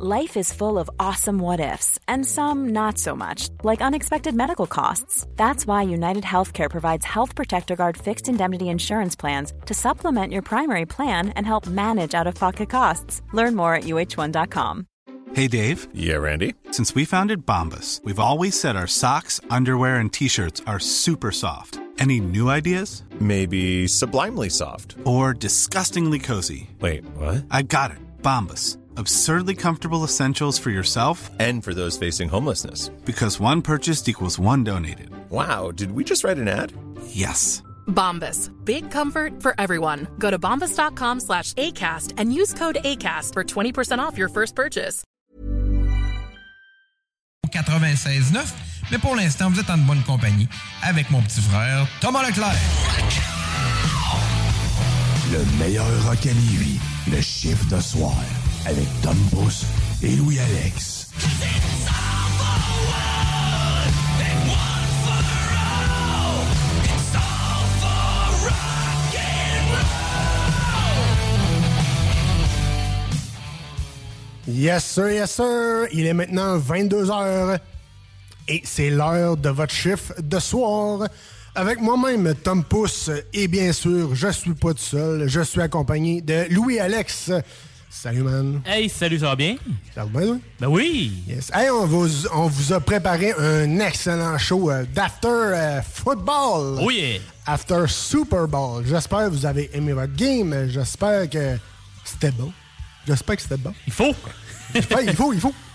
Life is full of awesome what ifs, and some not so much, like unexpected medical costs. That's why United Healthcare provides Health Protector Guard fixed indemnity insurance plans to supplement your primary plan and help manage out of pocket costs. Learn more at uh1.com. Hey, Dave. Yeah, Randy. Since we founded Bombus, we've always said our socks, underwear, and t shirts are super soft. Any new ideas? Maybe sublimely soft. Or disgustingly cozy. Wait, what? I got it. Bombus. Absurdly comfortable essentials for yourself and for those facing homelessness. Because one purchased equals one donated. Wow, did we just write an ad? Yes. Bombas. Big comfort for everyone. Go to bombas.com slash ACAST and use code ACAST for 20% off your first purchase. 96.9, mais pour l'instant, vous êtes en bonne compagnie avec mon petit frère Thomas Leclerc. Le meilleur rock à Lévis, le chiffre de soir, avec Tom Pousse et Louis-Alex. Yes, sir, yes, sir. Il est maintenant 22 heures et c'est l'heure de votre chiffre de soir. Avec moi-même, Tom Pousse, et bien sûr, je suis pas tout seul. Je suis accompagné de Louis-Alex. Salut, man. Hey, salut, ça va bien? Ça va bien, oui? Ben oui! Yes. Hey, on vous, on vous a préparé un excellent show euh, d'After euh, Football. Oh yeah! After Super Bowl. J'espère que vous avez aimé votre game. J'espère que c'était bon. J'espère que c'était bon. Il faut! Il faut, il faut.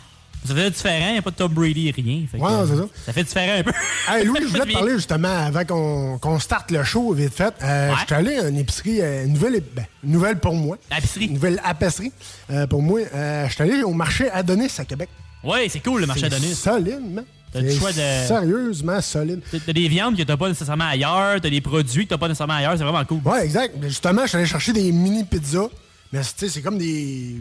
Ça fait différent, il n'y a pas de Tom Brady et rien. Fait Ouais, c'est ça. Ça fait différent un peu. Hey, Louis, je voulais te parler justement avant qu'on qu'on starte le show vite fait. Euh, Ouais. Je suis allé à une épicerie, euh, une nouvelle, ben, nouvelle pour moi. Épicerie. Une nouvelle épicerie euh, pour moi. Euh, Je suis allé au marché Adonis à Québec. Ouais, c'est cool le marché Adonis. Solide, man. T'as le choix de- Sérieusement solide. T'as des viandes que t'as pas nécessairement ailleurs, t'as des produits que t'as pas nécessairement ailleurs, c'est vraiment cool. Ouais, exact. Mais Justement, je suis allé chercher des mini pizzas. Mais tu sais, c'est comme des.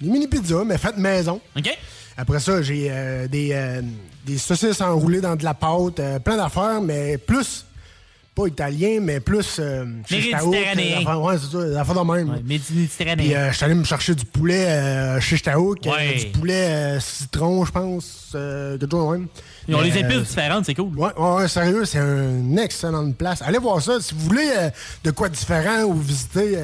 Des mini pizzas, mais faites maison. OK? Après ça, j'ai euh, des, euh, des saucisses enroulées dans de la pâte, euh, plein d'affaires, mais plus, pas italien, mais plus Méditerranéen. Ouais, c'est ça, des affaires de même. Ouais, Méditerranéen. Puis je suis allé me chercher du poulet Ouais. du poulet citron, je pense, quelque chose de même. Ils ont les épices différentes, c'est cool. Ouais, sérieux, c'est une excellente place. Allez voir ça. Si vous voulez de quoi différent ou visiter,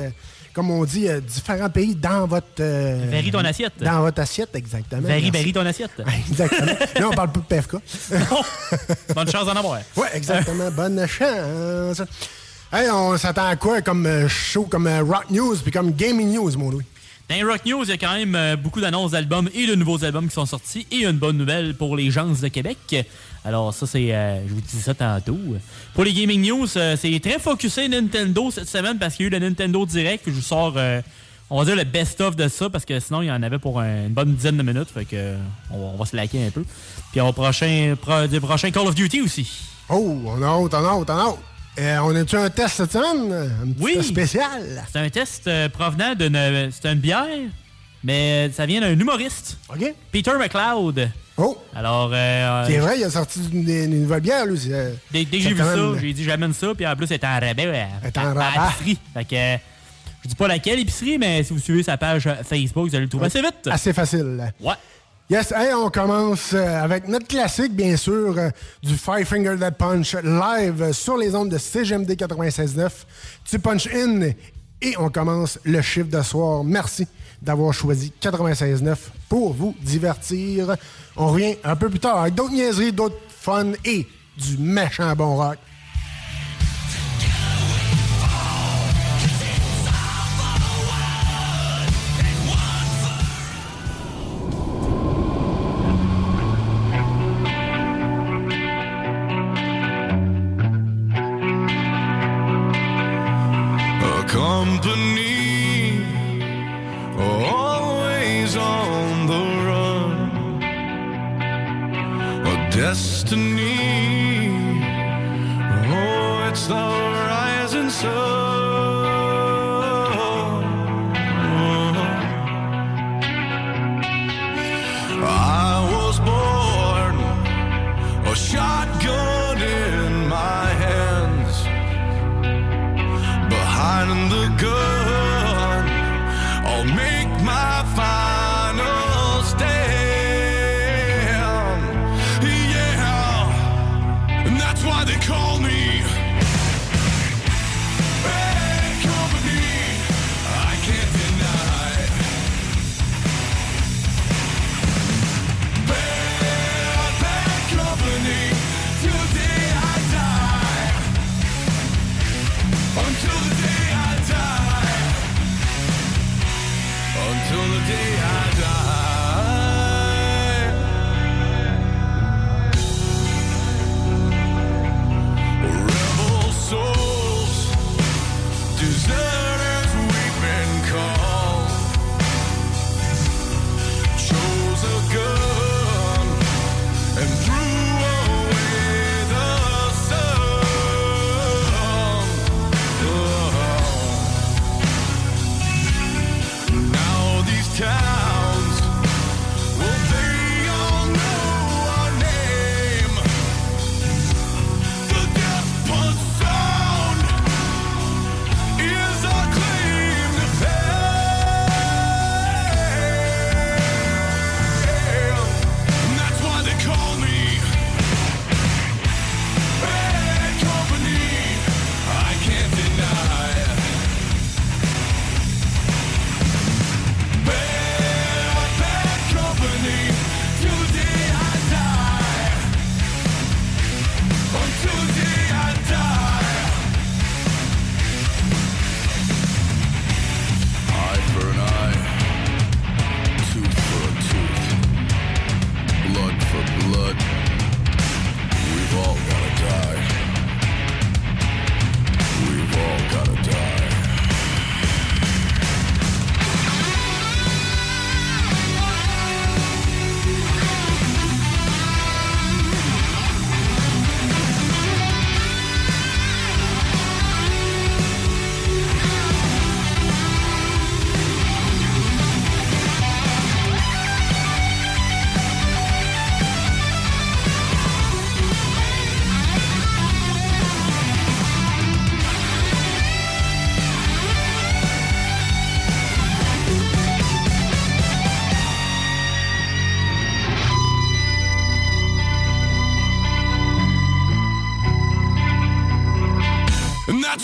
comme on dit, euh, différents pays dans votre... euh, Varie ton assiette. Dans votre assiette, exactement. Varie, varie ton assiette. Exactement. Là, on parle pas de PFK. Bonne chance d'en avoir. ouais, exactement. Bonne chance. Hey, on s'attend à quoi comme euh, show, comme euh, Rock News, puis comme Gaming News, mon Louis? Dans Rock News, il y a quand même beaucoup d'annonces d'albums et de nouveaux albums qui sont sortis et une bonne nouvelle pour les gens de Québec. Alors ça, c'est... euh, je vous dis ça tantôt. Pour les Gaming News, euh, c'est très focusé Nintendo cette semaine parce qu'il y a eu le Nintendo Direct. Je vous sors, euh, on va dire, le best-of de ça parce que sinon, il y en avait pour un- une bonne dizaine de minutes. Fait que euh, on, va- on va se laquer un peu. Puis au prochain, pro, des prochains Call of Duty aussi. Oh, on a hâte, on a hâte, on a hâte. Euh, on a-tu un test cette semaine? Un petit Oui. test spécial? C'est un test euh, provenant d'une... C'est une bière, mais ça vient d'un humoriste. OK. Peter McLeod. Oh, Alors, euh, c'est vrai, il a sorti une, une nouvelle bière, lui. euh, Dès, dès que j'ai vu ça, j'ai dit j'amène ça, puis en plus, elle est en rabais. ouais, Elle est en rabat. Fait que, euh, je dis pas laquelle épicerie, mais si vous suivez sa page euh, Facebook, vous allez le trouver assez vite. Assez facile. Ouais. Yes, hey, on commence euh, avec notre classique, bien sûr, euh, du Five Finger Dead Punch live euh, sur les ondes de CGMD 96.9. Tu punch in et on commence le chiffre de soir. Merci d'avoir choisi 96.9 pour vous divertir. On revient un peu plus tard avec d'autres niaiseries, d'autres fun et du méchant bon rock.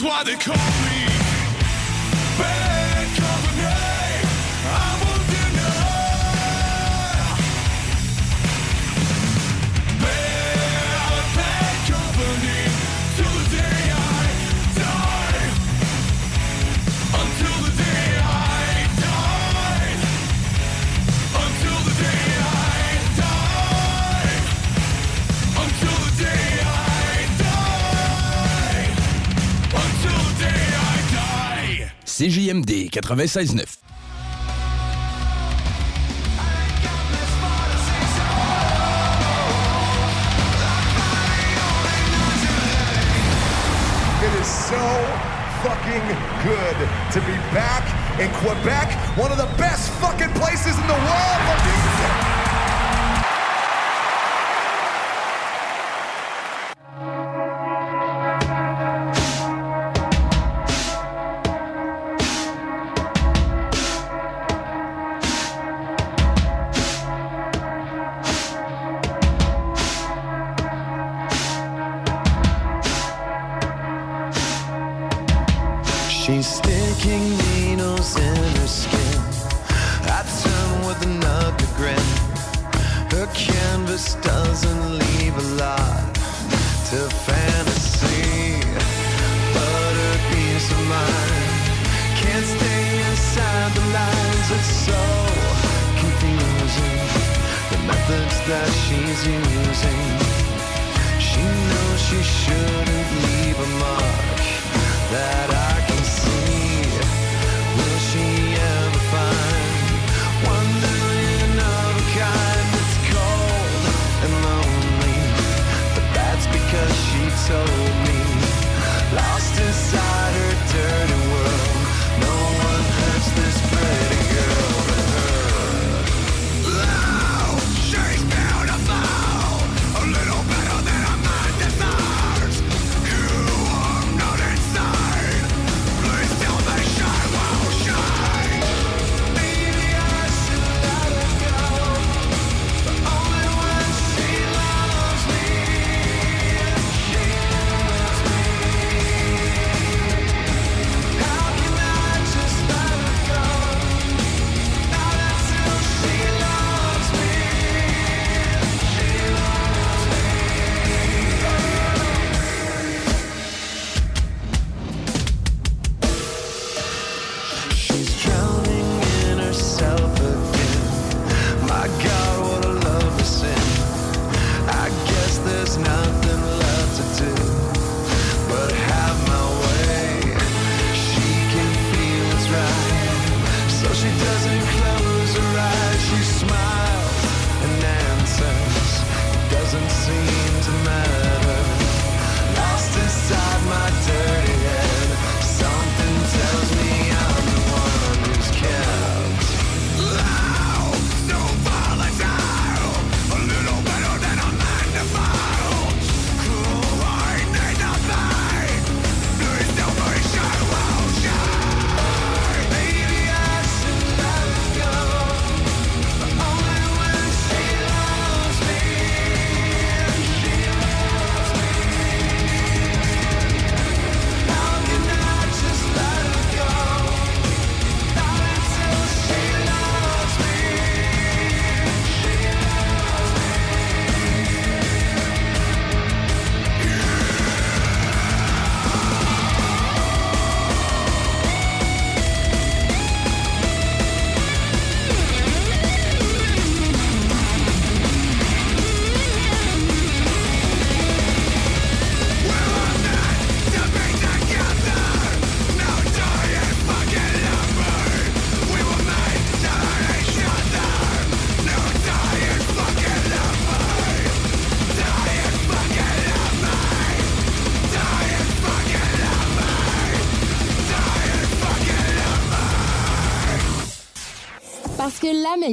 why they call me 96.9.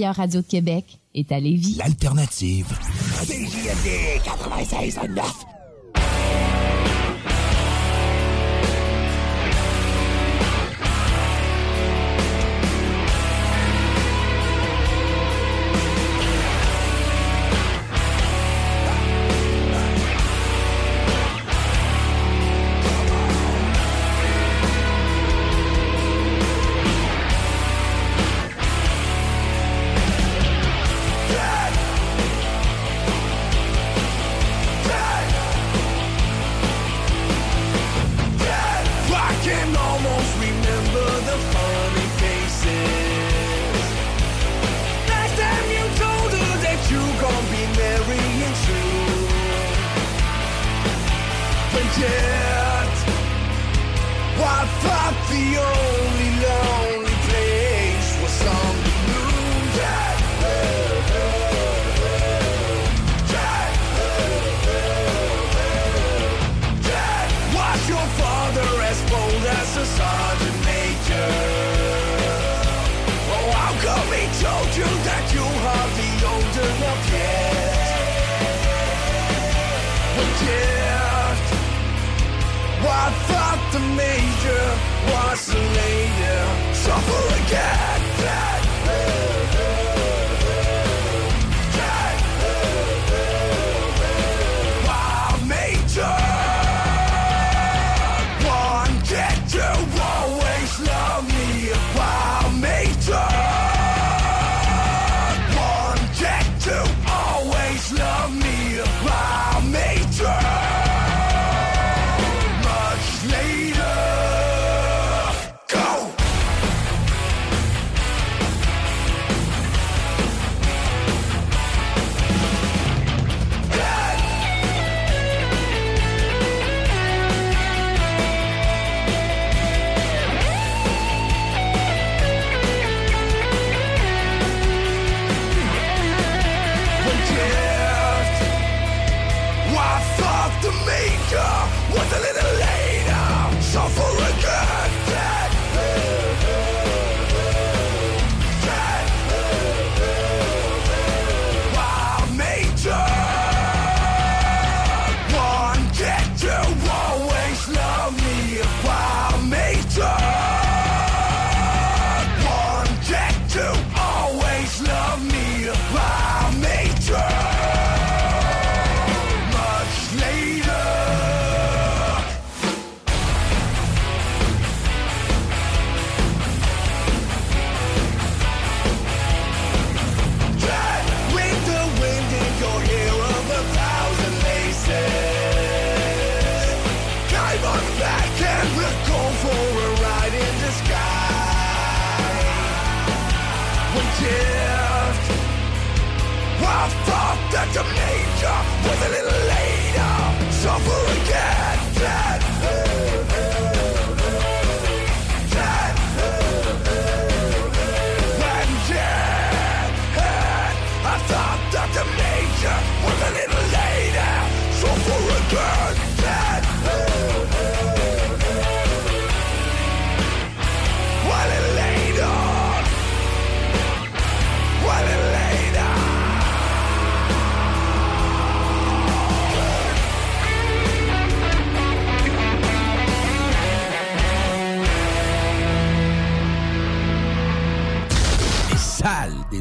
meilleure radio de Québec est à Lévis. L'alternative. CJMD 96.9.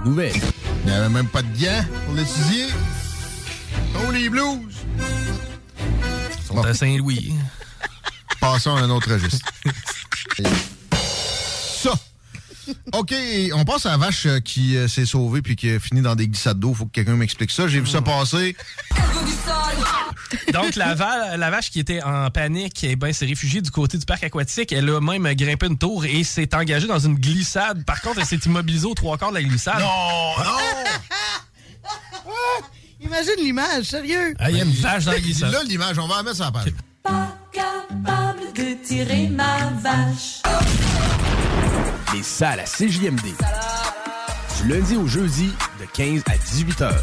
nouvelles. Il n'y avait même pas de gants pour l'étudier. Oh, les blues! Ils sont à Saint-Louis. Passons à un autre registre. Ça! OK, on passe à la vache euh, qui euh, s'est sauvée puis qui a fini dans des glissades d'eau. Faut que quelqu'un m'explique ça. J'ai vu ça passer. Donc, la, va- la vache qui était en panique, eh ben, s'est réfugiée du côté du parc aquatique. Elle a même grimpé une tour et s'est engagée dans une glissade. Par contre, elle s'est immobilisée aux trois quarts de la glissade. Non, Imagine l'image, sérieux. Ah, il y a une vache dans la glissade. Là, l'image, on va la mettre sur la page. capable de tirer ma vache. Les salles à CJMD. Du lundi au jeudi, de 15 à 18 heures.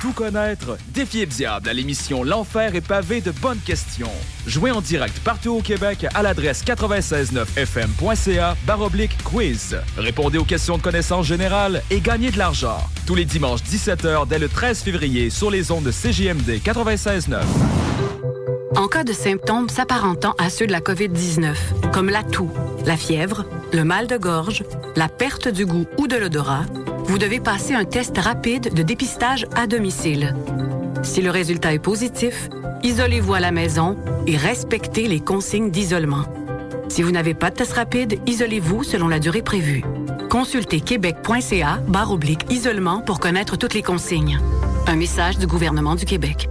Tout connaître? Défiez le diable à l'émission L'Enfer est pavé de bonnes questions. Jouez en direct partout au Québec à l'adresse 969fm.ca baroblique quiz. Répondez aux questions de connaissance générale et gagnez de l'argent. Tous les dimanches 17h dès le 13 février sur les ondes de CJMD 96.9. En cas de symptômes s'apparentant à ceux de la COVID-19, comme la toux, la fièvre, le mal de gorge, la perte du goût ou de l'odorat, vous devez passer un test rapide de dépistage à domicile. Si le résultat est positif, isolez-vous à la maison et respectez les consignes d'isolement. Si vous n'avez pas de test rapide, isolez-vous selon la durée prévue. Consultez québec.ca barre oblique isolement pour connaître toutes les consignes. Un message du gouvernement du Québec.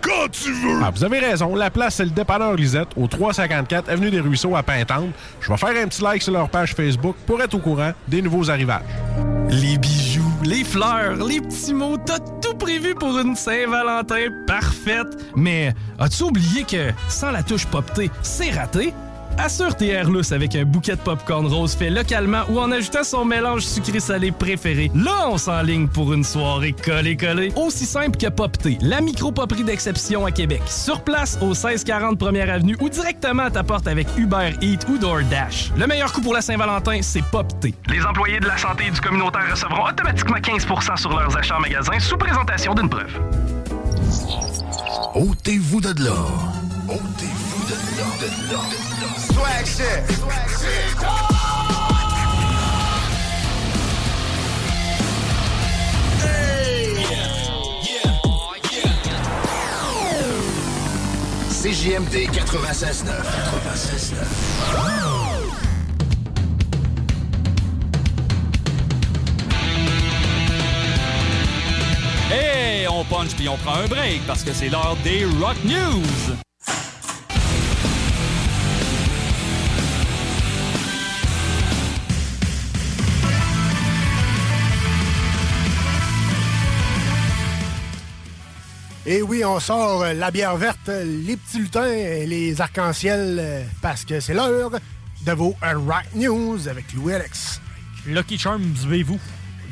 quand tu veux! Ah, vous avez raison. La place, c'est le dépanneur Lisette, au 354 Avenue des Ruisseaux à Pintante. Je vais faire un petit like sur leur page Facebook pour être au courant des nouveaux arrivages. Les bijoux, les fleurs, les petits mots, t'as tout prévu pour une Saint-Valentin parfaite. Mais as-tu oublié que sans la touche poptée, c'est raté? Assure tes airlus avec un bouquet de popcorn rose fait localement ou en ajoutant son mélange sucré-salé préféré. Là, on s'enligne pour une soirée collée-collée. Aussi simple que Popté, la micro-poperie d'exception à Québec. Sur place au 1640 Première Avenue ou directement à ta porte avec Uber Eats ou DoorDash. Le meilleur coup pour la Saint-Valentin, c'est Popté. Les employés de la santé et du communautaire recevront automatiquement 15% sur leurs achats en magasin sous présentation d'une preuve. Ôtez-vous de là. Ôtez-vous De là. Swag shit. CJMD 96.9. 96.9. Et on punch puis on prend un break parce que c'est l'heure des Rock News. Et oui, on sort euh, la bière verte, les petits lutins et les arcs-en-ciel euh, parce que c'est l'heure de vos euh, Rock News avec Louis Alex. Lucky Charms, vivez-vous.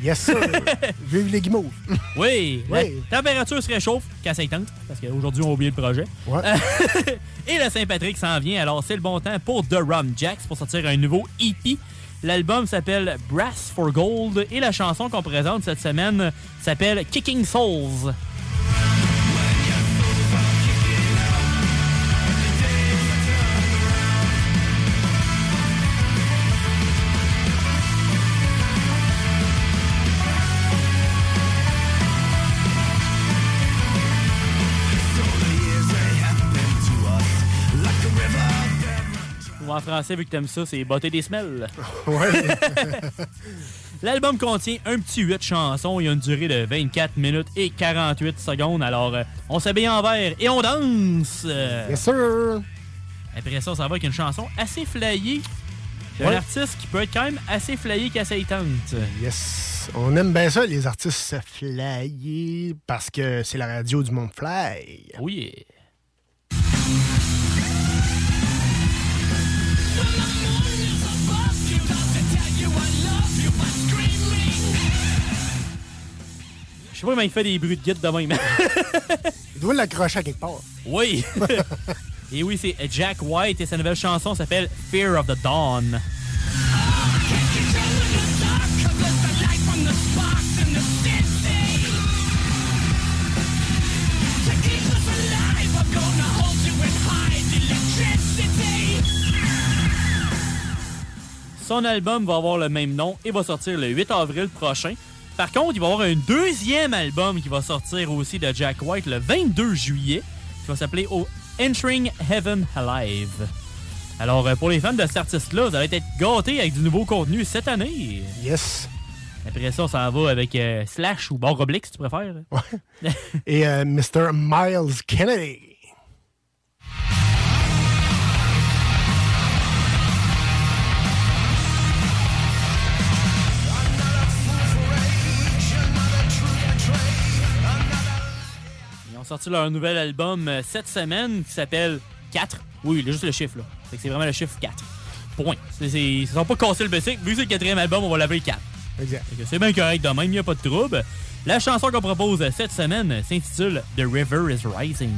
Yes, sir. Vive les guimauves. Oui, la Oui. température se réchauffe y tente, parce qu'aujourd'hui, on a oublié le projet. Euh, et le Saint-Patrick s'en vient, alors c'est le bon temps pour The Rum Jacks pour sortir un nouveau EP. L'album s'appelle Brass for Gold et la chanson qu'on présente cette semaine s'appelle Kicking Souls. Français, vu que t'aimes ça, c'est botter des semelles. Ouais. L'album contient un petit 8 chansons. Il y a une durée de 24 minutes et 48 secondes. Alors, euh, on s'habille en vert et on danse. Euh, Yes, sir. Après ça, ça va avec une chanson assez flyée. Ouais. un artiste qui peut être quand même assez flyé qu'assez tente. Yes. On aime bien ça, les artistes flyés, parce que c'est la radio du monde fly. Oui. Je sais pas comment il fait des bruits de guide de même. Il doit l'accrocher à quelque part. oui. et oui, c'est Jack White et sa nouvelle chanson s'appelle Fear of the Dawn. Son album va avoir le même nom et va sortir le 8 avril prochain. Par contre, il va y avoir un deuxième album qui va sortir aussi de Jack White le 22 juillet, qui va s'appeler Entering Heaven Alive. Alors, euh, pour les fans de cet artiste-là, vous allez être gâtés avec du nouveau contenu cette année. Yes. Après ça, ça va avec euh, Slash ou barre oblique, si tu préfères. Et euh, Mr. Miles Kennedy. Sorti leur nouvel album euh, cette semaine qui s'appelle 4. Oui, juste le chiffre, là. C'est vraiment le chiffre 4. Point. Ils ne sont pas cassés le basic. Vu que c'est le quatrième album, on va l'appeler 4. Exact. C'est bien correct de même, il n'y a pas de trouble. La chanson qu'on propose cette semaine s'intitule The River is Rising.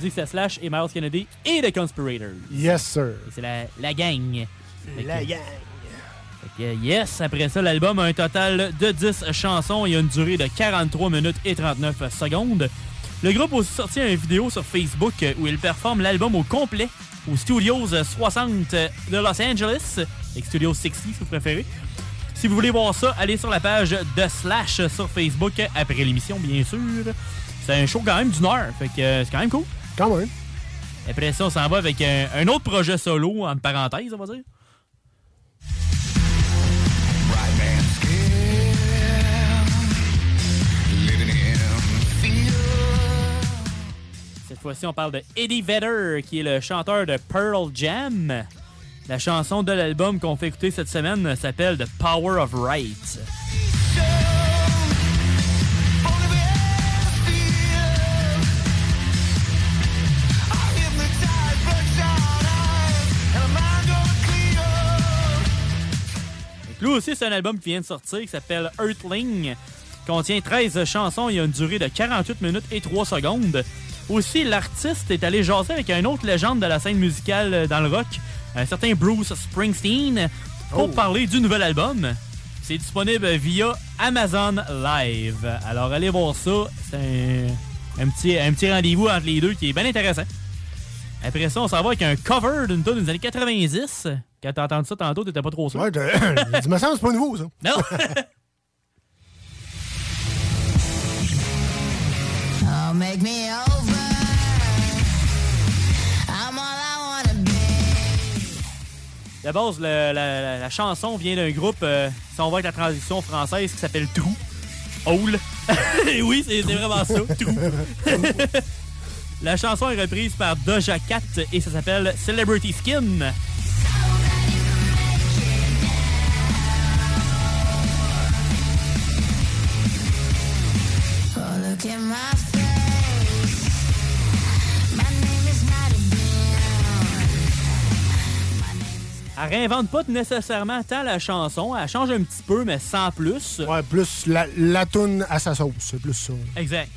Dit que c'est Slash et Miles Kennedy et The Conspirators. Yes, sir. C'est la, la gang. La que- gang. fait que yes, après ça, l'album a un total de 10 chansons et a une durée de 43 minutes et 39 secondes. Le groupe a aussi sorti une vidéo sur Facebook où il performe l'album au complet aux Studios 60 de Los Angeles, avec Studios 60 si vous préférez. Si vous voulez voir ça, allez sur la page de Slash sur Facebook après l'émission, bien sûr. C'est un show quand même d'une heure, fait que euh, c'est quand même cool. Quand même. Après ça, on s'en va avec un, autre projet solo, en parenthèse, on va dire. Cette fois-ci, on parle de Eddie Vedder, qui est le chanteur de Pearl Jam. La chanson de l'album qu'on fait écouter cette semaine s'appelle The Power of Right. Lui aussi, c'est un album qui vient de sortir qui s'appelle Earthling. Contient 13 chansons et a une durée de 48 minutes et 3 secondes. Aussi, l'artiste est allé jaser avec une autre légende de la scène musicale euh, dans le rock, un certain Bruce Springsteen, pour Oh. parler du nouvel album. C'est disponible via Amazon Live. Alors, allez voir ça. C'est un, un petit, un petit rendez-vous entre les deux qui est bien intéressant. Après ça, on s'en va avec un cover d'une tune des années 90. Quand t'as entendu ça tantôt, t'étais pas trop sûr. Ouais, dit, me semble, c'est pas nouveau, ça. Non! Oh, make me over. I'm all I wanna be. De base, le- la, la- la chanson vient d'un groupe, euh, si on va avec la transition française, qui s'appelle Trou. Owl. Et oui, c'est c'est vraiment ça, Trou. la chanson est reprise par Doja Cat et ça s'appelle Celebrity Skin. Oh, Elle réinvente pas nécessairement tant la chanson, elle change un petit peu, mais sans plus. Ouais, plus la, la toune à sa sauce, c'est plus ça. Exact.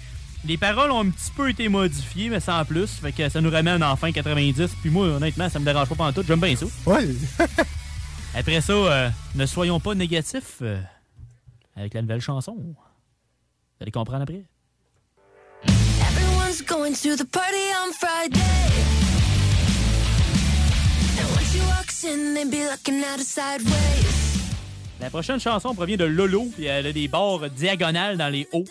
Les paroles ont un petit peu été modifiées, mais sans plus. Fait que ça nous ramène en fin 90. Puis moi, honnêtement, ça me dérange pas tout. J'aime bien ça. Ouais. Après ça, euh, ne soyons pas négatifs euh, avec la nouvelle chanson. Vous allez comprendre après. Everyone's going to the party on Friday. And when she walks in, they be looking at her sideways. La prochaine chanson provient de Lolo, puis elle a des barres diagonales dans les hauts.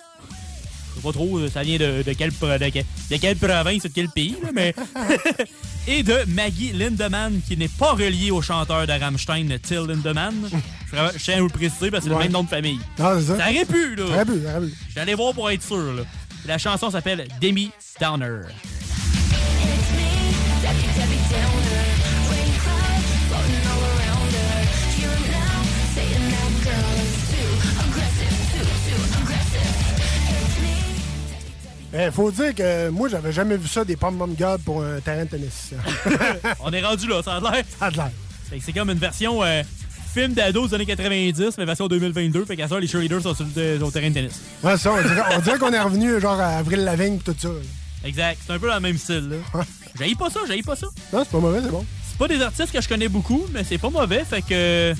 Sais pas trop, ça vient de, de, quelle, de, de quelle province ou de quel pays, là, mais. Et de Maggie Lindemann, qui n'est pas reliée au chanteur de Rammstein, Till Lindemann. Je, tiens à vous le préciser parce que c'est Ouais. le même nom de famille. Ah, ça. Ça aurait pu, là. Ça aurait pu, ça aurait pu. J'allais voir pour être sûr, là. La chanson s'appelle Demi Downer. Me. Eh, faut dire que moi, j'avais jamais vu ça des pommes god pour un terrain de tennis. On est rendu là, ça a l'air. Ça a l'air. C'est comme une version euh, film d'ado des années 90, mais version 2022. Fait qu'à ça, les cheerleaders sont sur le, le terrain de tennis. Ouais, ça, on dirait, on dirait qu'on est revenu genre à Avril Lavigne et tout ça. Exact. C'est un peu dans le même style, là. J'haïs pas ça, j'haïs pas ça. Non, c'est pas mauvais, c'est bon. C'est pas des artistes que je connais beaucoup, mais c'est pas mauvais. Fait que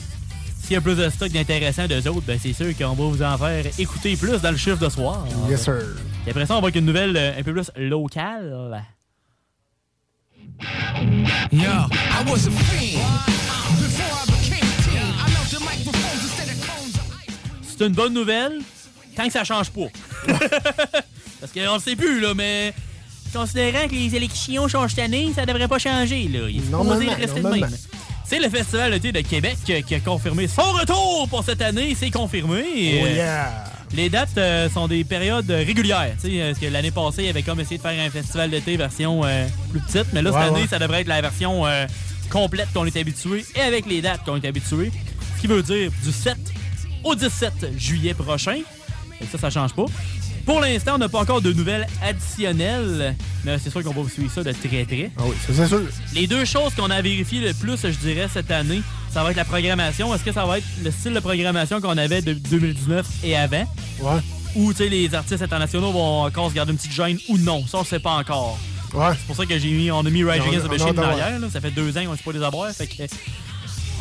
s'il y a plus de stock d'intéressants d'eux autres, ben c'est sûr qu'on va vous en faire écouter plus dans le chiffre de soir. Yes, sir. Et après ça, on va avec une nouvelle euh, un peu plus locale. Yo, I was a. C'est une bonne nouvelle, tant que ça change pas. Parce qu'on le sait plus, là, mais considérant que les élections changent cette année, ça devrait pas changer, là. Il rester même. C'est le Festival d'été de Québec qui a confirmé son retour pour cette année, c'est confirmé. Oh yeah! Les dates euh, sont des périodes régulières. tu sais, euh, Parce que l'année passée, il avait comme essayé de faire un festival d'été version euh, plus petite. Mais là, Ouais, cette année, ouais. ça devrait être la version euh, complète qu'on est habitué et avec les dates qu'on est habitué. Ce qui veut dire du 7 au 17 juillet prochain. Et ça, ça change pas. Pour l'instant, on n'a pas encore de nouvelles additionnelles, mais c'est sûr qu'on va suivre ça de très près. Ah oui, c'est sûr. Les deux choses qu'on a vérifiées le plus, je dirais, cette année, ça va être la programmation. Est-ce que ça va être le style de programmation qu'on avait de 2019 et avant? Ouais. Ou, tu sais, les artistes internationaux vont encore se garder une petite gêne ou non? Ça, on sait pas encore. Ouais. C'est pour ça que j'ai mis, on a mis Rage Against the Machine derrière. là. Ça fait deux ans qu'on ne sait pas les avoir. Fait que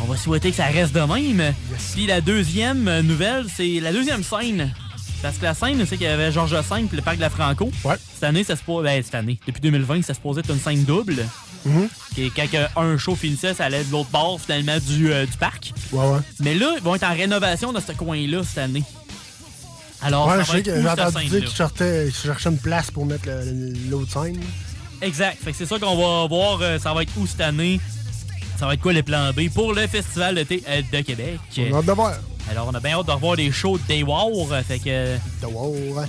on va souhaiter que ça reste de même. Puis la deuxième nouvelle, c'est la deuxième scène. Parce que la scène, c'est qu'il y avait Georges V puis le parc de la Franco. Cette année, ça se pose. Ben, cette année. Depuis 2020, ça se posait être une scène double. Mhm. Et quand un show finissait, ça allait de l'autre bord finalement du, euh, du parc. Ouais, ouais. Mais là, ils vont être en rénovation dans ce coin-là cette année. Alors, ouais, j'ai entendu dire qu'ils cherchaient, une place pour mettre l'autre scène. Exact. Fait que c'est ça qu'on va voir. euh, ça va être où cette année. Ça va être quoi les plans B pour le Festival d'été euh, de Québec? On a hâte de voir. Alors, on a bien hâte de revoir les shows de Day War. euh, Fait que. The War, ouais.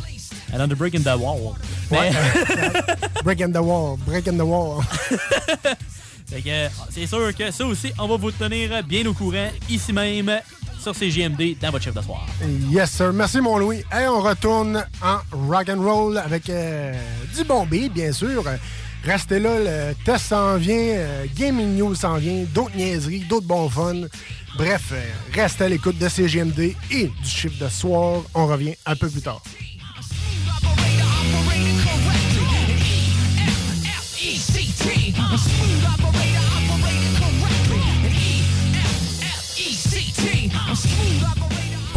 And the Break in the Wall. Ouais. Mais- the wall, break in the wall. Fait que c'est sûr que ça aussi, on va vous tenir bien au courant ici même sur CGMD dans votre chef de soir. Yes, sir. Merci, mon Louis. Et on retourne en rock and roll avec euh, du bon beat, bien sûr. Restez là, le test s'en vient, euh, Gaming News s'en vient, d'autres niaiseries, d'autres bons fun. Bref, euh, restez à l'écoute de CGMD et du chiffre de soir. On revient un peu plus tard.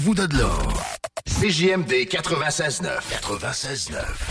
Sortez-vous de là. CJMD 96.9. 96.9.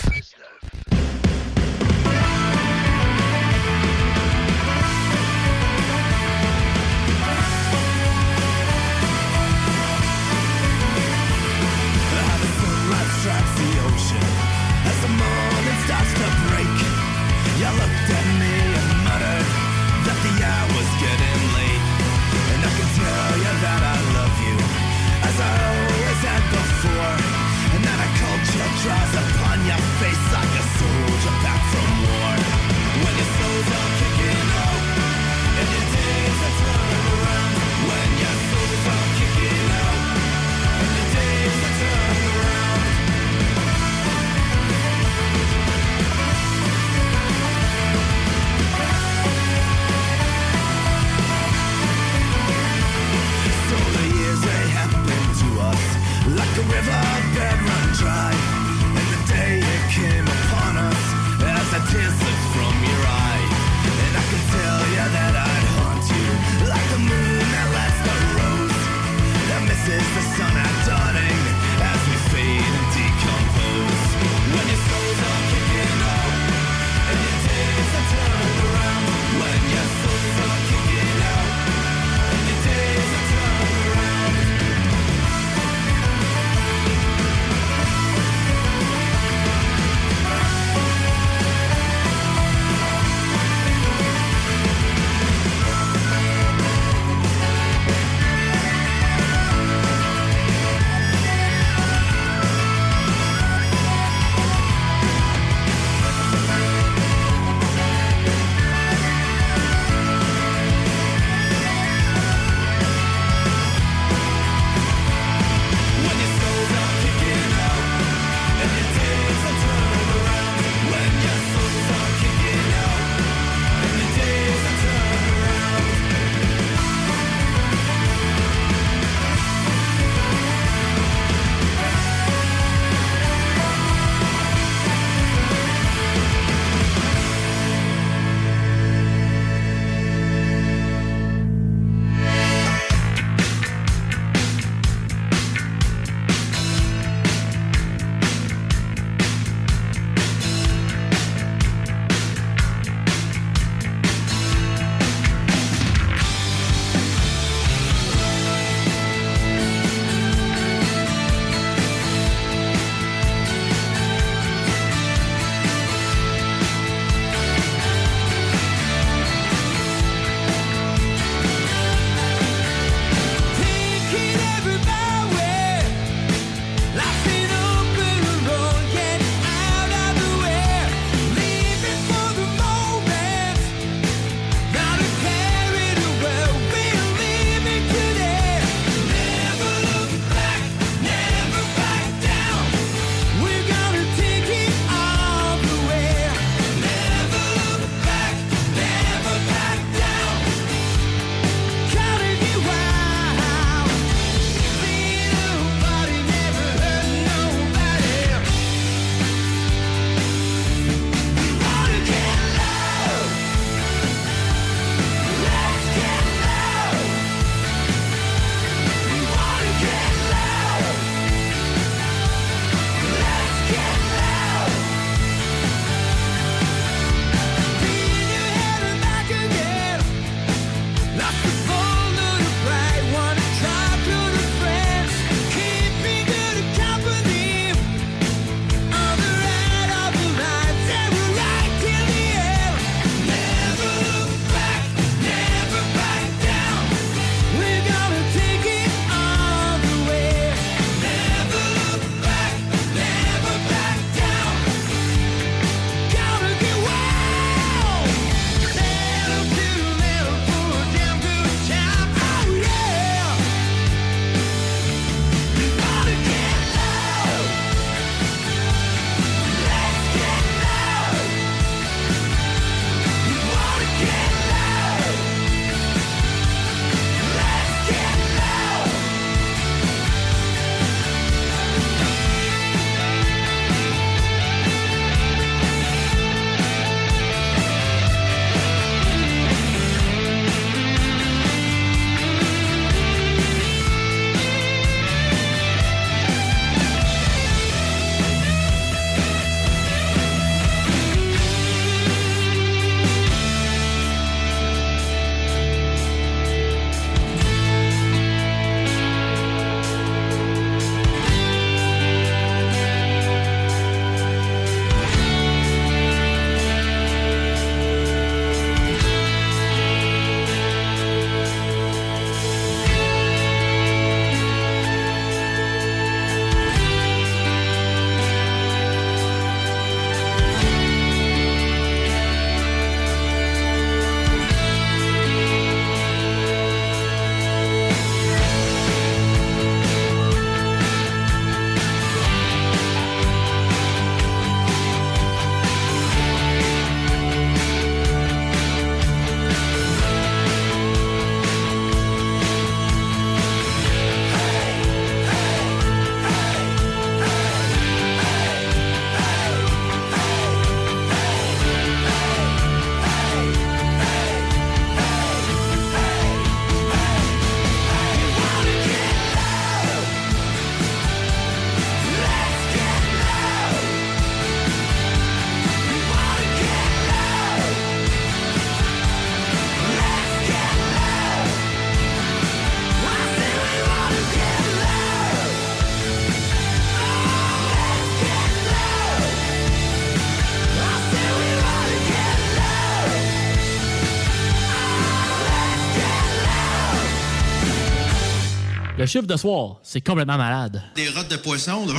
chiffre de soir, c'est complètement malade. Des rottes de poisson. là.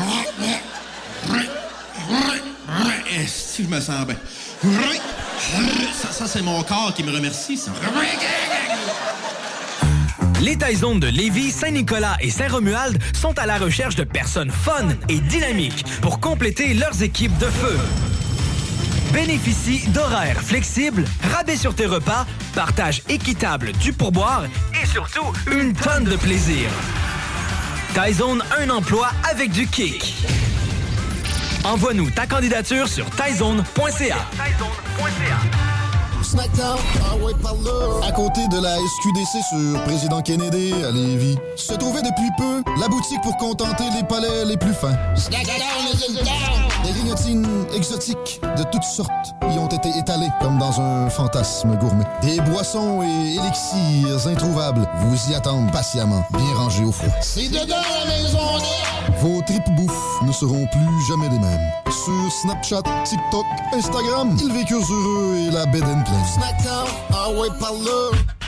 Si je me sens bien. Ça, ça, c'est mon corps qui me remercie. Ça. Les Taizones de Lévis, Saint-Nicolas et Saint-Romuald sont à la recherche de personnes fun et dynamiques pour compléter leurs équipes de feu. Bénéficie d'horaires flexibles, rabais sur tes repas, partage équitable du pourboire et surtout une tonne de plaisir. Taizone, un emploi avec du kick. Envoie-nous ta candidature sur taizone.ca. Snackdown, ah ouais, par là. À côté de la SQDC sur Président Kennedy à Lévis, se trouvait depuis peu la boutique pour contenter les palais les plus fins. Grignotines exotiques de toutes sortes y ont été étalées comme dans un fantasme gourmet. Des boissons et élixirs introuvables vous y attendent patiemment, bien rangés au froid. C'est dedans la maison Vos tripes bouffe ne seront plus jamais les mêmes. Sur Snapchat, TikTok, Instagram, ils vécurent heureux et la bed and ah ouais, par là.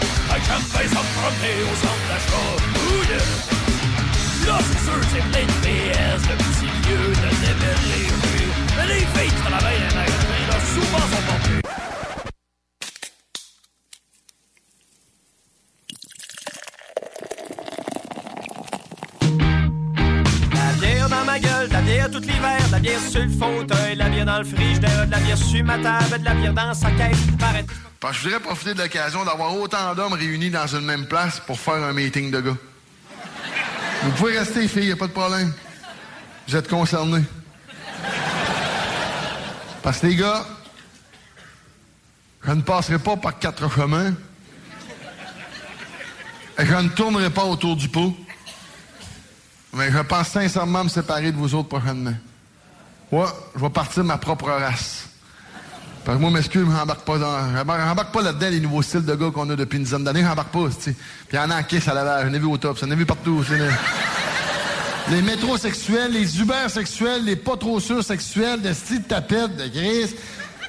Que j'aime bien ça me promener au centre d'achat. Ouh yeah! Là, c'est sûr, c'est plein de PS, de petits lieux, de démêlés, oui. Mais les filles travaillent en magasin, là, souvent sont gueule, de la bière tout l'hiver, de la bière sur le fauteuil, la bière dans le frigidaire, de la bière sur ma table, de la bière dans sa caisse. Paraît- Parce que je voudrais profiter de l'occasion d'avoir autant d'hommes réunis dans une même place pour faire un meeting de gars. Vous pouvez rester, filles, y a pas de problème. Vous êtes concernés. Parce que les gars, je ne passerai pas par quatre chemins. Et je ne tournerai pas autour du pot. Mais je pense sincèrement me séparer de vous autres prochainement. Ouais, je vais partir ma propre race. Parce que moi, m'excuse, je n'embarque pas dans. j'embarque- pas là-dedans les nouveaux styles de gars qu'on a depuis une dizaine d'années, j'embarque pas, tu sais. Puis y en a en kiss à la l'air, j'en ai vu au top, j'en ai vu partout. Les, les métrosexuels, les ubersexuels, les pas trop sûrs sexuels, de style de tapette, de.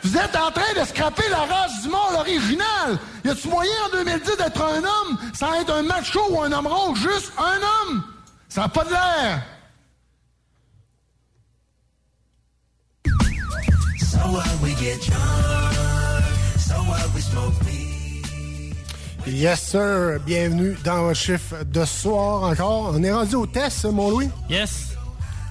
Vous êtes en train de scraper la race du monde original. Y a-tu moyen en 2010 d'être un homme sans être un macho ou un homme rose? Juste un homme! Ça n'a pas de l'air! Yes, sir. Bienvenue dans votre chiffre de soir encore. On est rendu au test, mon Louis. Yes.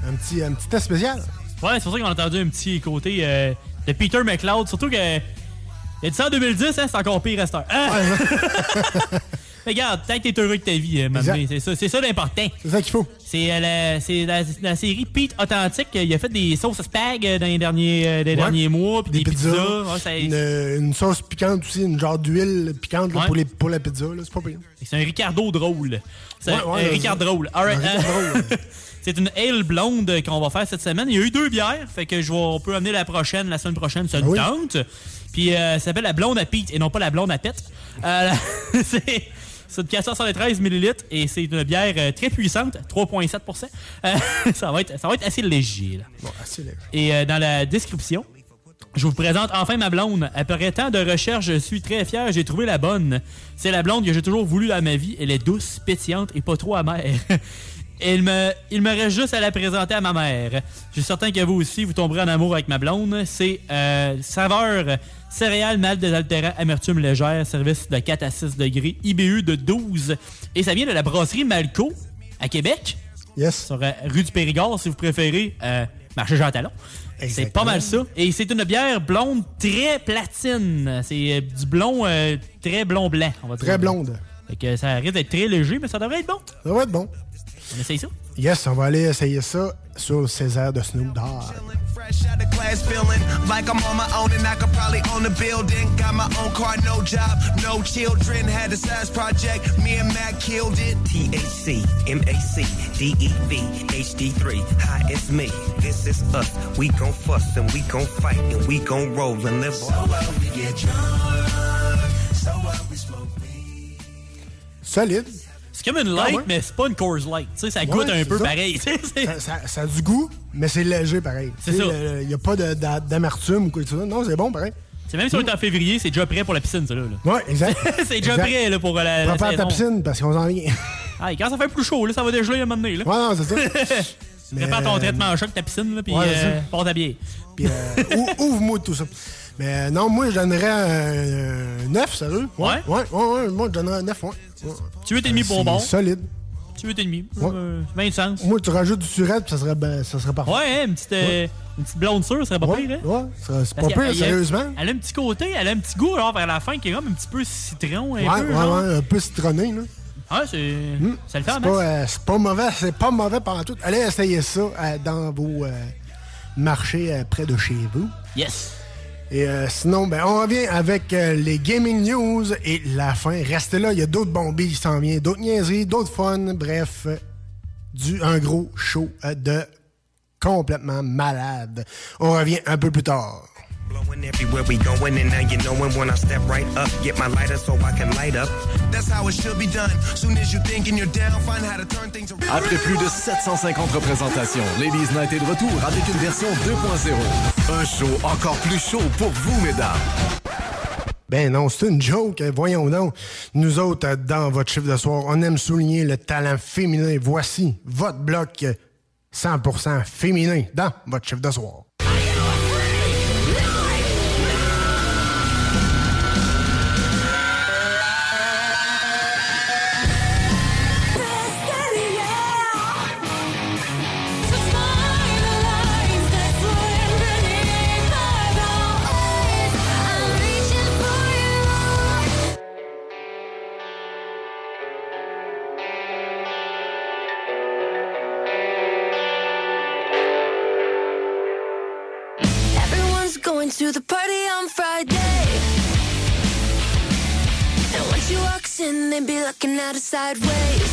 Un petit, un petit test spécial. Ouais, c'est pour ça qu'on a entendu un petit côté euh, de Peter McLeod. Surtout que. Il a dit ça en 2010, hein, c'est encore pire à cette heure. Hein? Mais regarde, tant que t'es heureux de ta vie, euh, c'est ça, c'est ça l'important. C'est ça qu'il faut. C'est euh, la, c'est la, la série Pete Authentique. Il a fait des sauces spag euh, dans les derniers, euh, des Ouais. derniers mois, puis des, Des pizzas. pizzas. Ouais, ça- une, une sauce piquante aussi, une genre d'huile piquante là, Ouais. pour, les, pour la pizza. C'est pas pire. C'est un Ricardo drôle. C'est un, ouais, un là, Ricard ça- drôle. All right. C'est une ale blonde qu'on va faire cette semaine. Il y a eu deux bières, fait que je vais, on peut amener la prochaine, la semaine prochaine, ça nous oui. tente. Puis euh, ça s'appelle la blonde à Pete et non pas la blonde à pète. Euh, c'est c'est une 413 ml et c'est une bière euh, très puissante, 3,7 Euh, ça, va être, ça va être assez léger. là. Bon, assez léger. Et euh, dans la description, je vous présente enfin ma blonde. Après tant de recherches, je suis très fier, j'ai trouvé la bonne. C'est la blonde que j'ai toujours voulu dans ma vie. Elle est douce, pétillante et pas trop amère. Il me, il me reste juste à la présenter à ma mère. Je suis certain que vous aussi, vous tomberez en amour avec ma blonde. C'est euh, saveur céréales, malt désaltérant, amertume légère, service de 4 à 6 degrés, IBU de 12. Et ça vient de la brasserie Malco à Québec. Yes. Sur euh, rue du Périgord, si vous préférez, euh, marché Jean Talon. C'est pas mal ça. Et c'est une bière blonde très platine. C'est euh, du blond euh, très blond blanc, on va dire. Très blonde. Fait que ça risque d'être très léger, mais ça devrait être bon. Ça va être bon. On essaye ça? Yes, on va aller essayer ça sur le Césaire de Snoop Dogg. Fresh out of class, feeling like I'm on my own and I could probably own a building. Got my own car, no job, no children. Had a size project, me and Mac killed it. THC, MAC, DEV, HD3. Hi, it's me. This is us. We gon' fuss and we gon' fight and we gon' roll and live So we get drunk, so we smoke Solide. C'est comme une Ah light, ouais? mais c'est pas une Coors Light. Tu sais, ça goûte Ouais, un peu ça. pareil. Ça, ça- ça a du goût, mais c'est léger pareil. C'est ça. Il n'y a pas d'amertume ou quoi que ce soit. Non, c'est bon pareil. C'est même si on est en février, c'est déjà prêt pour la piscine, ça là. Ouais, exact. c'est déjà Exact. prêt là, pour la, la Prépare ta saison. piscine parce qu'on s'en vient. Ah, et quand ça fait plus chaud, là, ça va dégeler à un moment donné. Là. Ouais, non, c'est ça. Mais, Prépare ton euh, traitement en choc, ta piscine, là, puis ouais, euh, porte ta bière. Puis euh, ou- ouvre-moi tout ça. Mais euh, non, moi, je donnerais un, un 9, sérieux. Ouais? Ouais, ouais, ouais, moi, je donnerais un 9, ouais. ouais. Tu veux demi pour bon? C'est solide. Tu veux demi? Ouais. Euh, 20 sens. Moi, tu rajoutes du surette, puis ça serait, ben, ça serait parfait. Ouais, hein, une petite, euh, une petite blonde sûre, ça serait pas Ouais, pire, hein? ouais, c'est pas pire, a- sérieusement. Elle a un petit côté, elle a un petit goût alors, vers la fin qui est comme un petit peu citron. Un Ouais, peu, ouais, genre. ouais, un peu citronné, là. Ah, c'est. Ça le fait C'est masse. pas, euh, c'est pas mauvais, c'est pas mauvais pendant tout. Allez essayer ça euh, dans vos euh, marchés près de chez vous. Yes. Et euh, sinon, ben, on revient avec euh, les gaming news et la fin. Restez là, il y a d'autres bombies qui s'en viennent, d'autres niaiseries, d'autres fun. Bref, du, un gros show euh, de complètement malade. On revient un peu plus tard. Blowing everywhere we going, and now you knowin' when I step right up. Get my lighter so I can light up. That's how it should be done. Soon as you thinking you're down, find how to turn things around. Après plus de 750 représentations, Ladies Night est de retour avec une version 2.0. Un show encore plus chaud pour vous, mesdames. Ben non, c'est une joke. euh, Voyons donc. Nous autres, euh, dans votre chiffre de soir, on aime souligner le talent féminin. Voici votre bloc euh, 100% féminin dans votre chiffre de soir. They be looking at her sideways.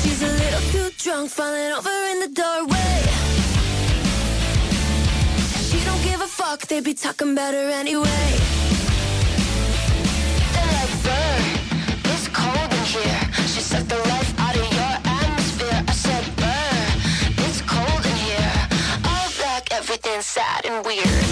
She's a little too drunk, falling over in the doorway. She don't give a fuck, they be talking about her anyway. They're like, "Burn, it's cold in here. She sucked the life out of your atmosphere. I said, it's cold in here. All black, sad and weird.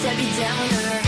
Debbie suis une downer.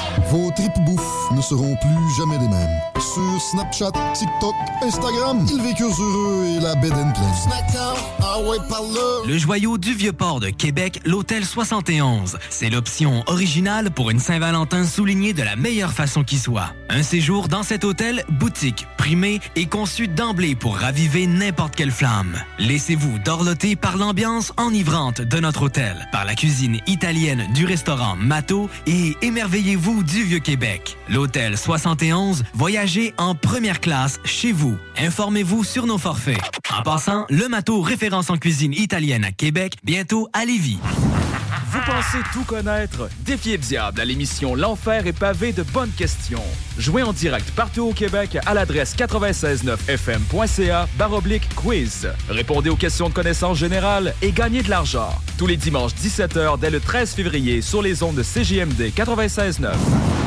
vos tripes bouffe ne seront plus jamais les mêmes. Sur Snapchat, TikTok, Instagram, ils vécurent heureux et la bed and ah ouais, par là. Le joyau du Vieux-Port de Québec, l'Hôtel 71. C'est l'option originale pour une Saint-Valentin soulignée de la meilleure façon qui soit. Un séjour dans cet hôtel, boutique, primé et conçu d'emblée pour raviver n'importe quelle flamme. Laissez-vous dorloter par l'ambiance enivrante de notre hôtel, par la cuisine italienne du restaurant Mato et émerveillez-vous du Vieux-Québec. L'Hôtel 71, voyagez en première classe chez vous. Informez-vous sur nos forfaits. En passant, le Mato référence en cuisine italienne à Québec, bientôt à Lévis. Vous pensez tout connaître? Défiez le diable à l'émission L'Enfer est pavé de bonnes questions. Jouez en direct partout au Québec à l'adresse 969fm.ca baroblique quiz. Répondez aux questions de connaissance générale et gagnez de l'argent. Tous les dimanches 17h dès le 13 février sur les ondes de CJMD 96.9.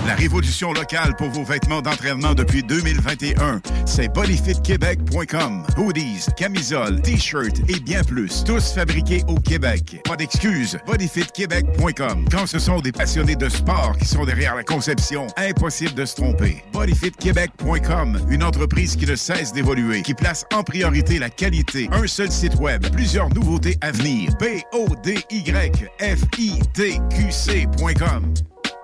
La révolution locale pour vos vêtements d'entraînement depuis 2021, c'est bodyfitquebec.com. Hoodies, camisoles, t-shirts et bien plus, tous fabriqués au Québec. Pas d'excuses, Quand ce sont des passionnés de sport qui sont derrière la conception, impossible de se tromper. bodyfitquebec.com, une entreprise qui ne cesse d'évoluer, qui place en priorité la qualité. Un seul site web, plusieurs nouveautés à venir. B O D Y F I T Q C.com.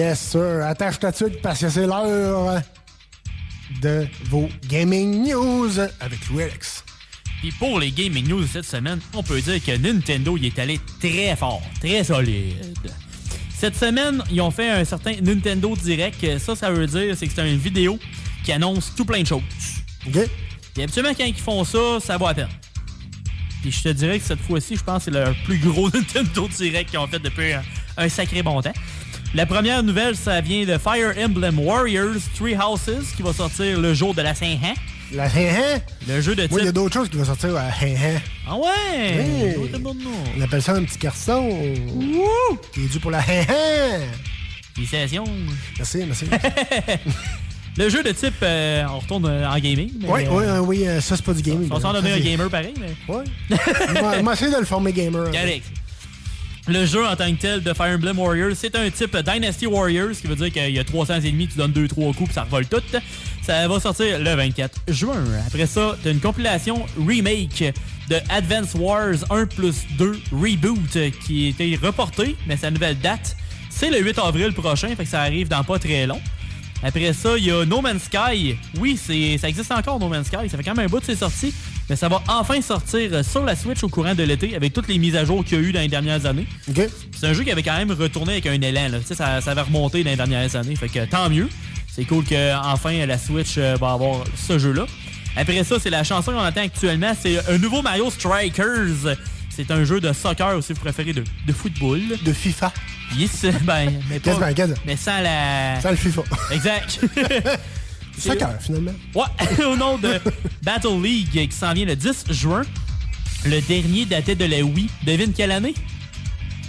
Yes, sir. Attache ta tuque parce que c'est l'heure de vos gaming news avec Louis Alex. Puis pour les gaming news cette semaine, on peut dire que Nintendo y est allé très fort, très solide. Cette semaine, ils ont fait un certain Nintendo Direct. Ça, ça veut dire c'est que c'est une vidéo qui annonce tout plein de choses. OK. Puis habituellement, quand ils font ça, ça vaut la peine. Puis je te dirais que cette fois-ci, je pense que c'est le plus gros Nintendo Direct qu'ils ont fait depuis un, un sacré bon temps. La première nouvelle, ça vient de Fire Emblem Warriors Three Houses qui va sortir le jour de la Saint-Han. La Saint-Han? Le jeu de type... Moi, il y a d'autres choses qui vont sortir à Saint-Han. Ah ouais? Oui. On appelle ça un petit garçon. Qui est dû pour la Saint-Han. Félicitations. Merci, merci. Le jeu de type, euh, on retourne euh, en gaming. mais, Oui, euh, oui, oui, euh, ça, c'est pas du gaming. On s'en donner un gamer pareil, mais. Ouais. Moi, moi, essayer de le former gamer. hein. Correct. Le jeu en tant que tel de Fire Emblem Warriors, c'est un type Dynasty Warriors, ce qui veut dire qu'il y a 300 ennemis, tu donnes 2-3 coups, puis ça revole tout. Ça va sortir le 24 juin. Après ça, t'as une compilation remake de Advance Wars 1 plus 2 Reboot euh, qui été reportée, mais sa nouvelle date, c'est le 8 avril prochain, fait que ça arrive dans pas très long. Après ça, il y a No Man's Sky. Oui, ça existe encore, No Man's Sky. Ça fait quand même un bout de c'est sorti. Mais ça va enfin sortir euh, sur la Switch au courant de l'été avec toutes les mises à jour qu'il y a eu dans les dernières années. C'est un jeu qui avait quand même retourné avec un élan. Là. Ça, ça avait remonté dans les dernières années. Fait que tant mieux. C'est cool que enfin la Switch euh, va avoir ce jeu-là. Après ça, c'est la chanson qu'on entend actuellement. C'est un nouveau Mario Strikers. C'est un jeu de soccer, ou si vous préférez, de, de football. De FIFA. Yes, ben, mais pas, quasiment. mais sans la... Sans le FIFA. Exact. Soccer, finalement. Ouais, au nom de Battle League qui s'en vient le 10 juin. Le dernier datait de la Wii. Devine quelle année?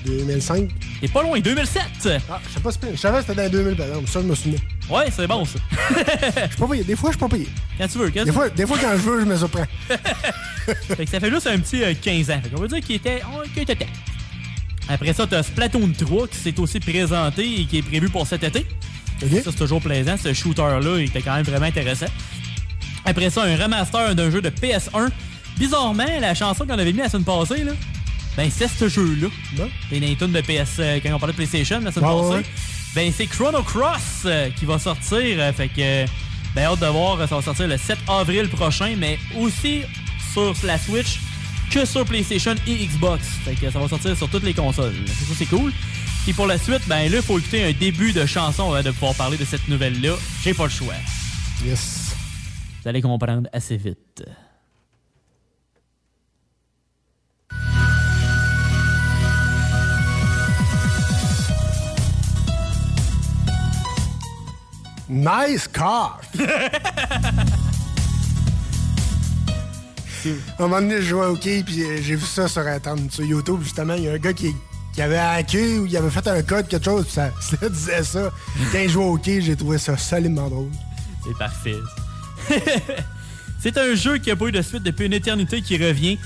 2005. T'es pas loin, 2007. Ah, je sais pas, je savais que c'était dans les 2000, par exemple. Ça, je me souviens. Ouais, c'est bon, ça. Je suis pas payé. Des fois, je suis pas payé. Quand tu veux, quand Des tu fois, des fois, quand je veux, je me surprends. Fait que ça fait juste un petit euh, 15 ans. Fait qu'on va dire qu'il était, oh, qu'il était. Après ça, t'as Splatoon 3 qui s'est aussi présenté et qui est prévu pour cet été. Ça, c'est toujours plaisant. Ce shooter-là, il était quand même vraiment intéressant. Après ça, un remaster d'un jeu de PS1. Bizarrement, la chanson qu'on avait mis la semaine passée, là, ben c'est ce jeu-là. Tune de PS, euh, quand on parlait de PlayStation la semaine Ouais, passée. ouais. Ben c'est Chrono Cross euh, qui va sortir. euh, fait que, euh, ben hâte de voir, ça va sortir le 7 avril prochain, mais aussi sur la Switch que sur PlayStation et Xbox. Fait que ça va sortir sur toutes les consoles. Ça, c'est cool. Et pour la suite, ben là, il faut écouter un début de chanson avant de pouvoir parler de cette nouvelle-là. J'ai pas le choix. Yes. Vous allez comprendre assez vite. Nice car! À un moment donné, je jouais au hockey, puis j'ai vu ça sur, Internet, sur YouTube, justement. Il y a un gars qui, qui avait hacké ou il avait fait un code, quelque chose, ça, ça disait ça. Quand il jouait au hockey, j'ai trouvé ça solidement drôle. C'est parfait. c'est un jeu qui a pas eu de suite depuis une éternité qui revient.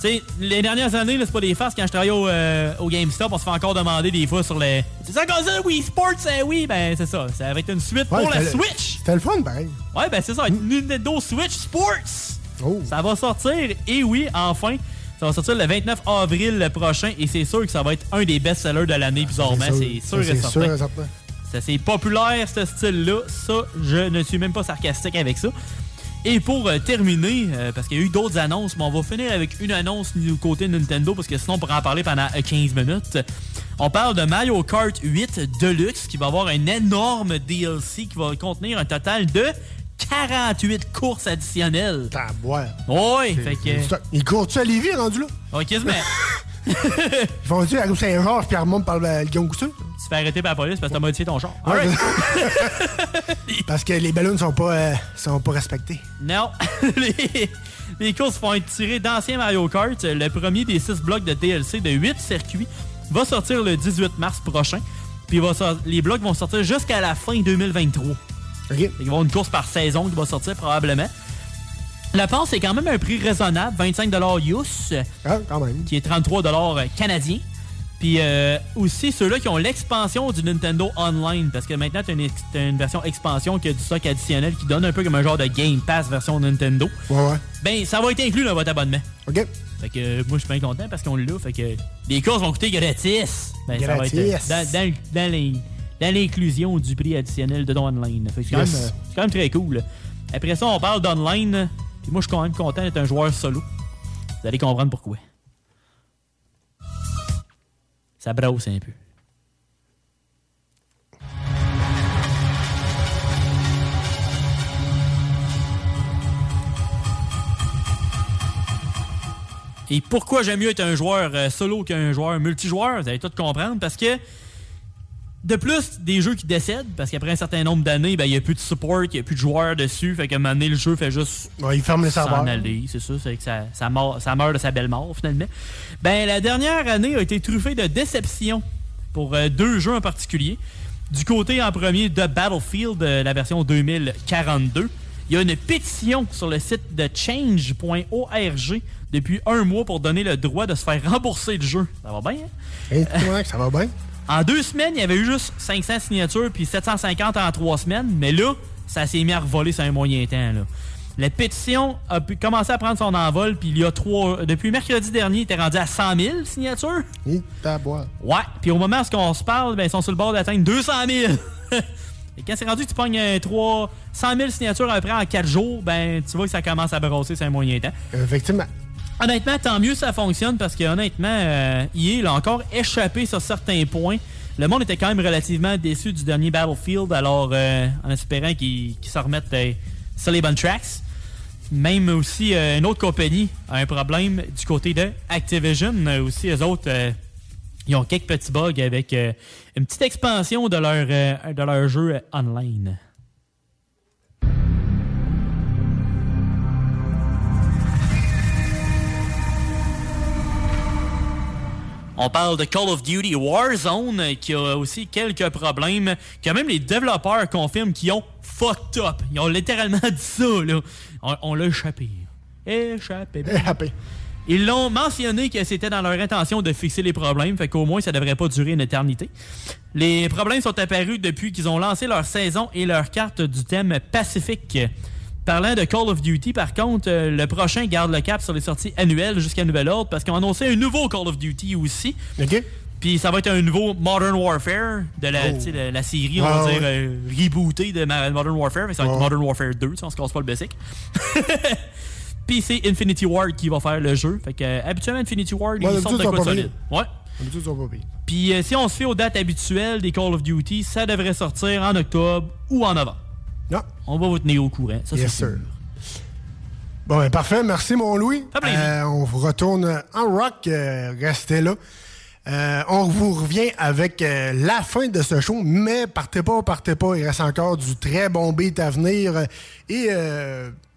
Tu sais, les dernières années, c'est pas des farces. Quand je travaillais au, euh, au GameStop, on se fait encore demander des fois sur les. C'est ça qu'on dit, Wii Sports, euh, oui, ben c'est ça. Ça va être une suite Ouais, pour la Switch. C'était le fun, pareil. Ouais, ben c'est ça, une Nintendo Switch Sports. Oh. Ça va sortir, et oui, enfin. Ça va sortir le 29 avril prochain, et c'est sûr que ça va être un des best-sellers de l'année, bizarrement. C'est sûr, et certain. sûr et certain. Ça, c'est populaire, ce style-là. Ça, je ne suis même pas sarcastique avec ça. Et pour euh, terminer, euh, parce qu'il y a eu d'autres annonces, mais on va finir avec une annonce du côté Nintendo, parce que sinon on pourra en parler pendant euh, 15 minutes. On parle de Mario Kart 8 Deluxe, qui va avoir un énorme DLC qui va contenir un total de 48 courses additionnelles. T'as boire. Oui, fait que... C'est- Il court-tu à Lévis, rendu là? Ouais, quasiment. Ils font-tu à Saint-Georges, puis ils remontent par le Guillaume Couture? Tu te fais arrêter par la police parce que t'as modifié ton char. Ouais. Parce que les ballons sont pas, euh, sont pas respectés. Non. les, les courses vont être tirées d'anciens Mario Kart. Le premier des six blocs de DLC de 8 circuits va sortir le 18 mars prochain. Puis va les blocs vont sortir jusqu'à la fin 2023. OK. Ils vont avoir une course par saison qui va sortir probablement. La passe c'est quand même un prix raisonnable, 25 US, Ah, quand même. qui est 33 canadiens. Puis euh, aussi ceux-là qui ont l'expansion du Nintendo Online, parce que maintenant ex- t'as une version expansion qui a du stock additionnel qui donne un peu comme un genre de Game Pass version Nintendo. Ouais, ouais. Ben, ça va être inclus dans votre abonnement. OK. Fait que euh, moi, je suis bien content parce qu'on l'a. Fait que les courses vont coûter gratis. Ben, ça va être euh, dans, dans les- dans l'inclusion du prix additionnel de ton online. Fait que c'est quand, même, c'est quand même très cool. Après ça, on parle d'online. Puis moi, je suis quand même content d'être un joueur solo. Vous allez comprendre pourquoi. Ça brosse un peu. Et pourquoi j'aime mieux être un joueur euh, solo qu'un joueur multijoueur? Vous allez tout comprendre. Parce que, de plus, des jeux qui décèdent, parce qu'après un certain nombre d'années, ben, il n'y a plus de support, il n'y a plus de joueurs dessus. Fait qu'à un moment donné, le jeu fait juste. Ouais, il ferme les s'en serveurs. aller, c'est ça. C'est que ça, ça, mord- ça meurt de sa belle mort, finalement. Ben, la dernière année a été truffée de déceptions pour euh, deux jeux en particulier. Du côté, en premier, de Battlefield, euh, la version 2042. Il y a une pétition sur le site de change.org depuis un mois pour donner le droit de se faire rembourser le jeu. Ça va bien, hein? Ça va bien? En deux semaines, il y avait eu juste 500 signatures puis 750 en trois semaines. Mais là, ça s'est mis à revoler sur un moyen temps. Là. La pétition a pu commencer à prendre son envol, puis il y a trois. Depuis mercredi dernier, il était rendu à 100 000 signatures. Et. Ouais, puis au moment où on se parle, ben, ils sont sur le bord d'atteindre 200 000. Et quand c'est rendu que tu pognes euh, 300 000 signatures à peu près en 4 jours, ben tu vois que ça commence à brosser sur un moyen temps. Effectivement. Honnêtement, tant mieux ça fonctionne parce que honnêtement, euh, EA l'a encore échappé sur certains points. Le monde était quand même relativement déçu du dernier Battlefield, alors euh, en espérant qu'ils qu'ils s'en remettent euh, sur les bonnes tracks. Même aussi, euh, une autre compagnie a un problème du côté de Activision. Euh, aussi, eux autres, euh, ils ont quelques petits bugs avec une petite expansion de leur, de leur jeu online. On parle de Call of Duty Warzone euh, qui a aussi quelques problèmes. Que même les développeurs confirment qu'ils ont fucked up. Ils ont littéralement dit ça, là. On, on l'a échappé. Échappé. Échappé. Ils l'ont mentionné que c'était dans leur intention de fixer les problèmes, fait qu'au moins ça devrait pas durer une éternité. Les problèmes sont apparus depuis qu'ils ont lancé leur saison et leur carte du thème Pacifique. Parlant de Call of Duty, par contre, euh, le prochain garde le cap sur les sorties annuelles jusqu'à nouvel ordre parce qu'ils ont annoncé un nouveau Call of Duty aussi. OK. Puis ça va être un nouveau Modern Warfare de la, Oh. la, la série, on va ouais. dire, euh, rebootée de Modern Warfare. Ça va être. Modern Warfare 2, tu sais, on se casse pas le basic. Puis c'est Infinity Ward qui va faire le jeu. Fait que, euh, habituellement, Infinity Ward, Ouais, ils sortent de quoi solide. Ouais. Puis euh, si on se fait aux dates habituelles des Call of Duty, ça devrait sortir en octobre ou en novembre. Non. On va vous tenir au courant. Ça, c'est sûr. Bon, ben, parfait. Merci, mon Louis. Euh, on vous retourne en rock. euh, restez là. Euh, on vous revient avec la fin de ce show, mais partez pas, partez pas. Il reste encore du très bon beat à venir et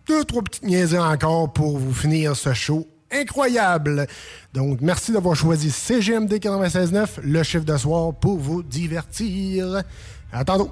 deux, trois petites niaiseries encore pour vous finir ce show incroyable. Donc, merci d'avoir choisi CGMD 96.9, le chiffre de soir, pour vous divertir. À tantôt.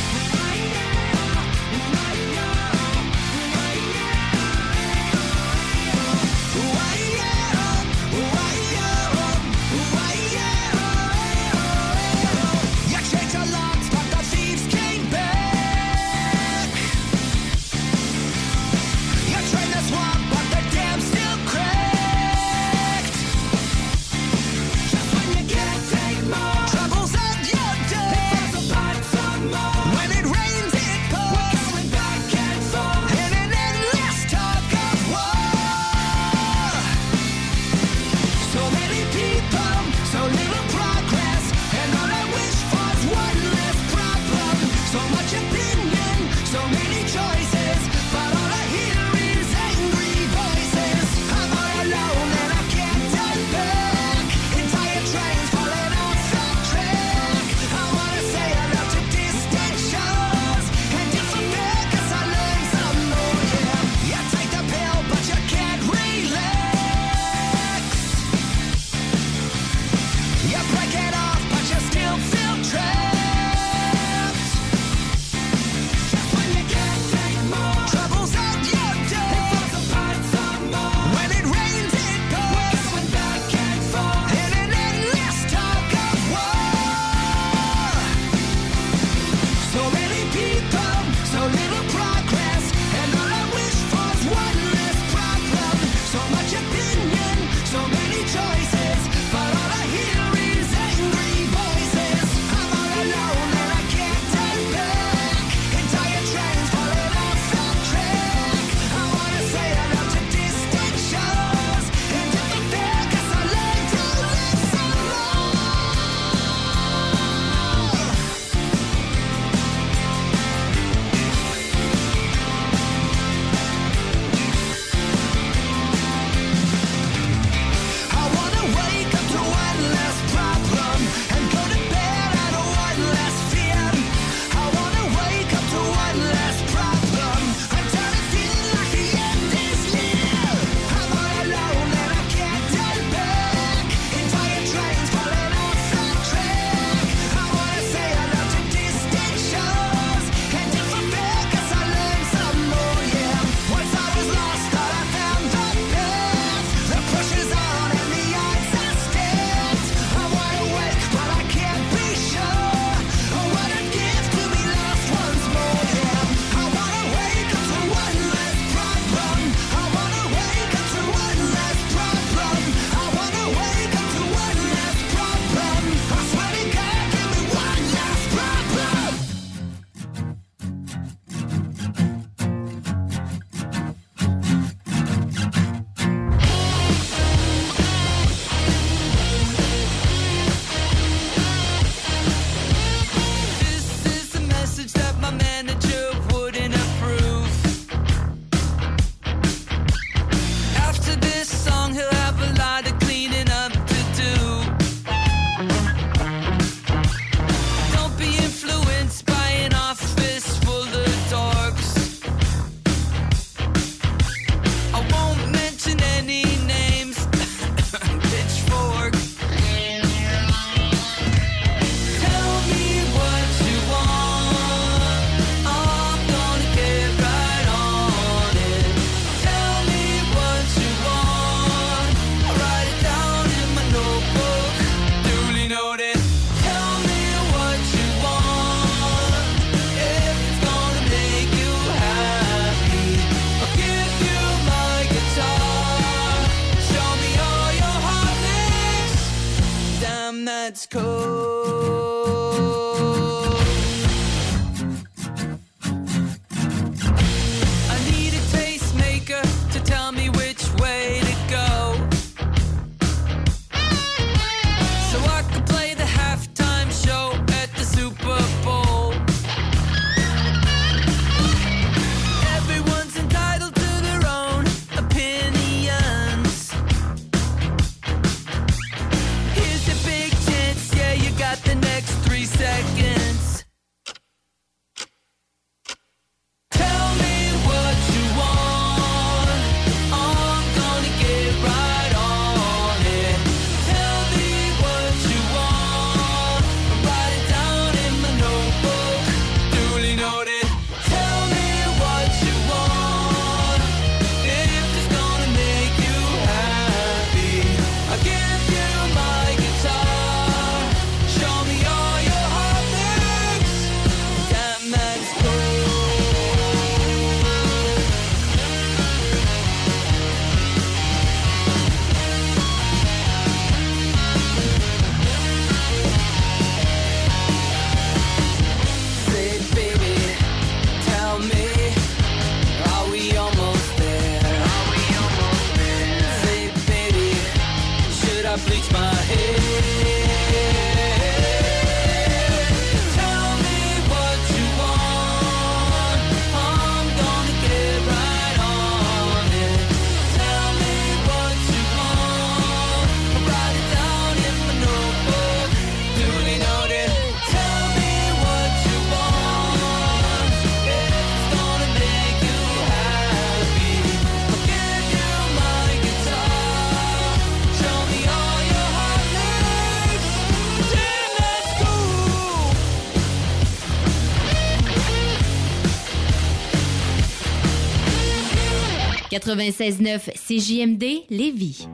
96.9 CJMD Lévis.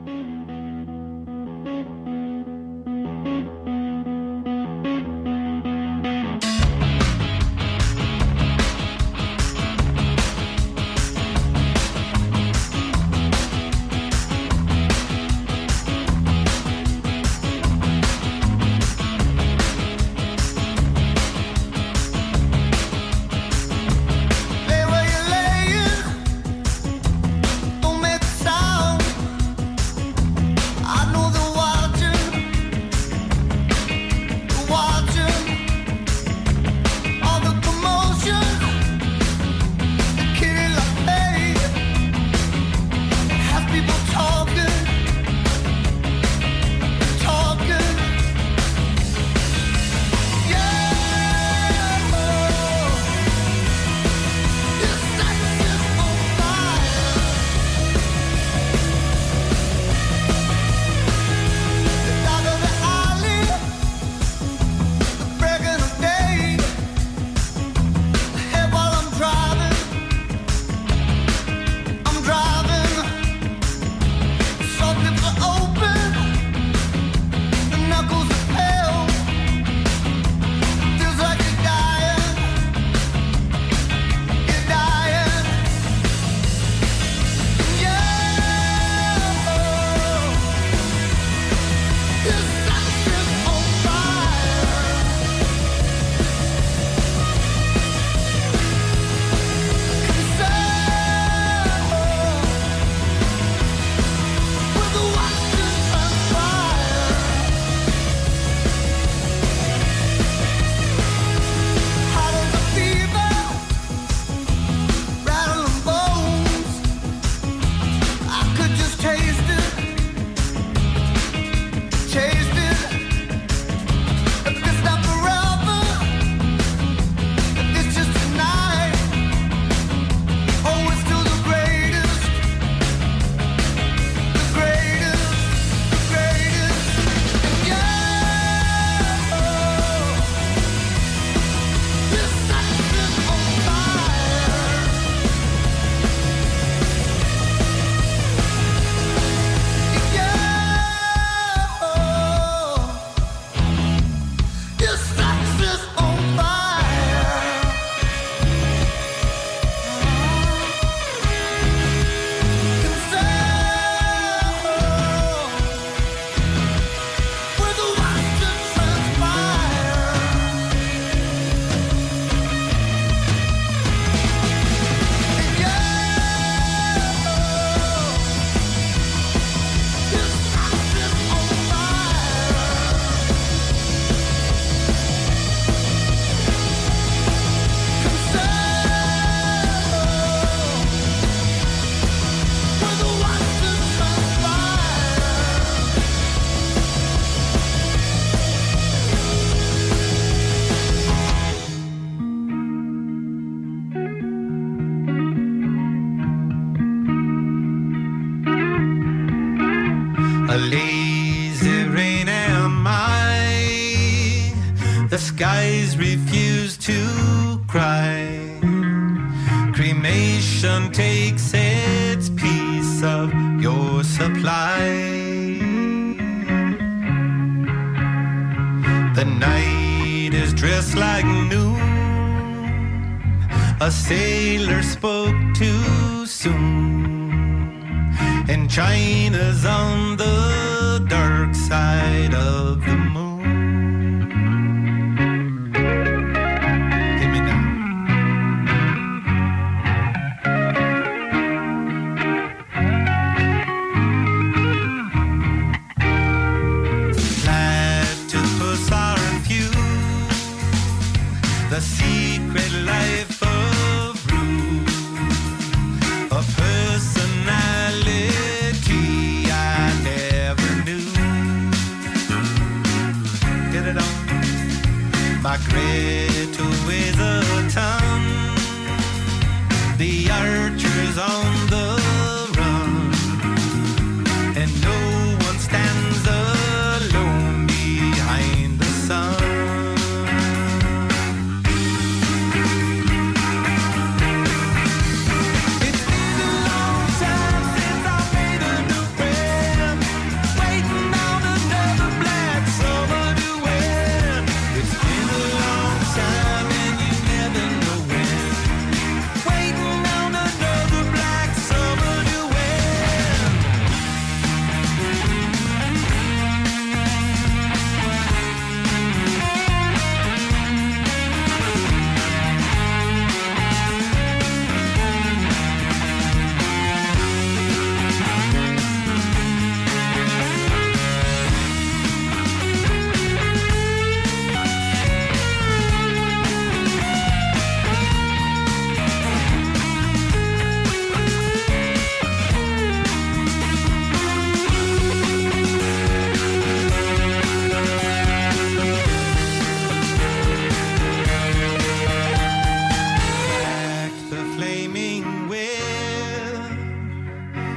China's on the dark side of the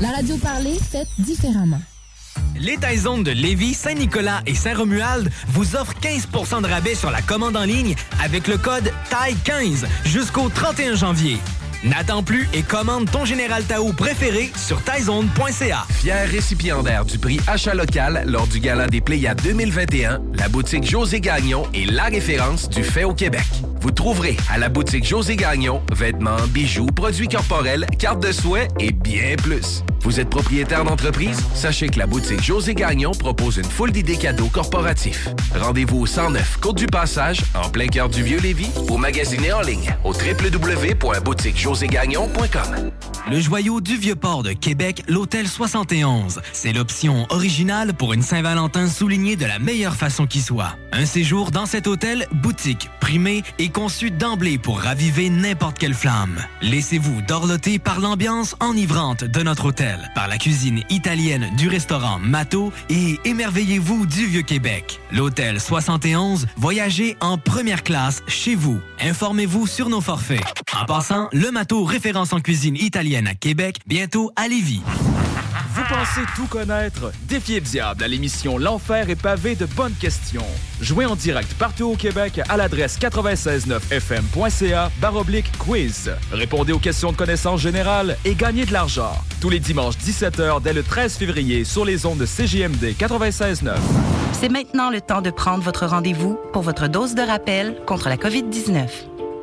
La radio parlée, faite différemment. Les Taizones de Lévis, Saint-Nicolas et Saint-Romuald vous offrent 15 % de rabais sur la commande en ligne avec le code TAI15 jusqu'au 31 janvier. N'attends plus et commande ton Général Tao préféré sur taizone.ca. Fier récipiendaire du prix Achat local lors du Gala des Pléiades 2021, la boutique José Gagnon est la référence du fait au Québec. Vous trouverez à la boutique José Gagnon vêtements, bijoux, produits corporels, cartes de soins et bien plus. Vous êtes propriétaire d'entreprise? Sachez que la boutique José Gagnon propose une foule d'idées cadeaux corporatifs. Rendez-vous au 109 Côte du Passage, en plein cœur du Vieux-Lévis, ou magasinez en ligne au www.boutiquejoségagnon.com. Le joyau du Vieux-Port de Québec, l'Hôtel 71. C'est l'option originale pour une Saint-Valentin soulignée de la meilleure façon qui soit. Un séjour dans cet hôtel, boutique, primé et conçu d'emblée pour raviver n'importe quelle flamme. Laissez-vous dorloter par l'ambiance enivrante de notre hôtel, par la cuisine italienne du restaurant Mato et émerveillez-vous du Vieux-Québec. L'Hôtel 71, voyagez en première classe chez vous. Informez-vous sur nos forfaits. En passant, le Mato référence en cuisine italienne à Québec, bientôt à Lévis. Vous pensez tout connaître? Défiez le diable à l'émission L'Enfer est pavé de bonnes questions. Jouez en direct partout au Québec à l'adresse 969fm.ca baroblique quiz. Répondez aux questions de connaissance générale et gagnez de l'argent. Tous les dimanches 17h dès le 13 février sur les ondes de CJMD 96.9. C'est maintenant le temps de prendre votre rendez-vous pour votre dose de rappel contre la COVID-19.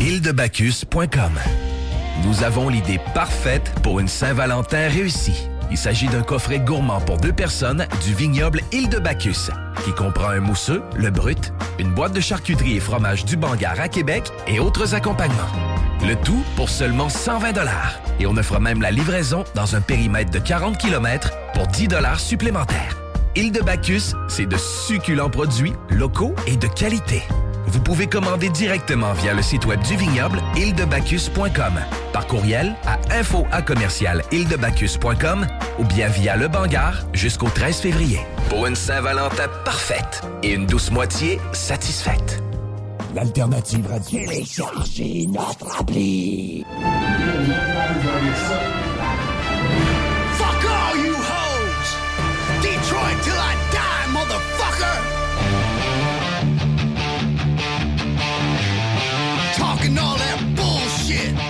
île-de-bacchus.com. Nous avons l'idée parfaite pour une Saint-Valentin réussie. Il s'agit d'un coffret gourmand pour deux personnes du vignoble Île de Bacchus, qui comprend un mousseux, le brut, une boîte de charcuterie et fromage du Bangar à Québec et autres accompagnements. Le tout pour seulement 120 dollars. Et on offre même la livraison dans un périmètre de 40 km pour 10 dollars supplémentaires. Île de Bacchus, c'est de succulents produits locaux et de qualité. Vous pouvez commander directement via le site web du vignoble île-de-bacchus.com, par courriel à info à commercial île-de-bacchus.com ou bien via le Bangar jusqu'au 13 février. Pour une Saint-Valentin parfaite et une douce moitié satisfaite. L'alternative radio. Téléchargez notre appli. Fuck all you hoes! Detroit till I die, motherfucker! Talking all that bullshit.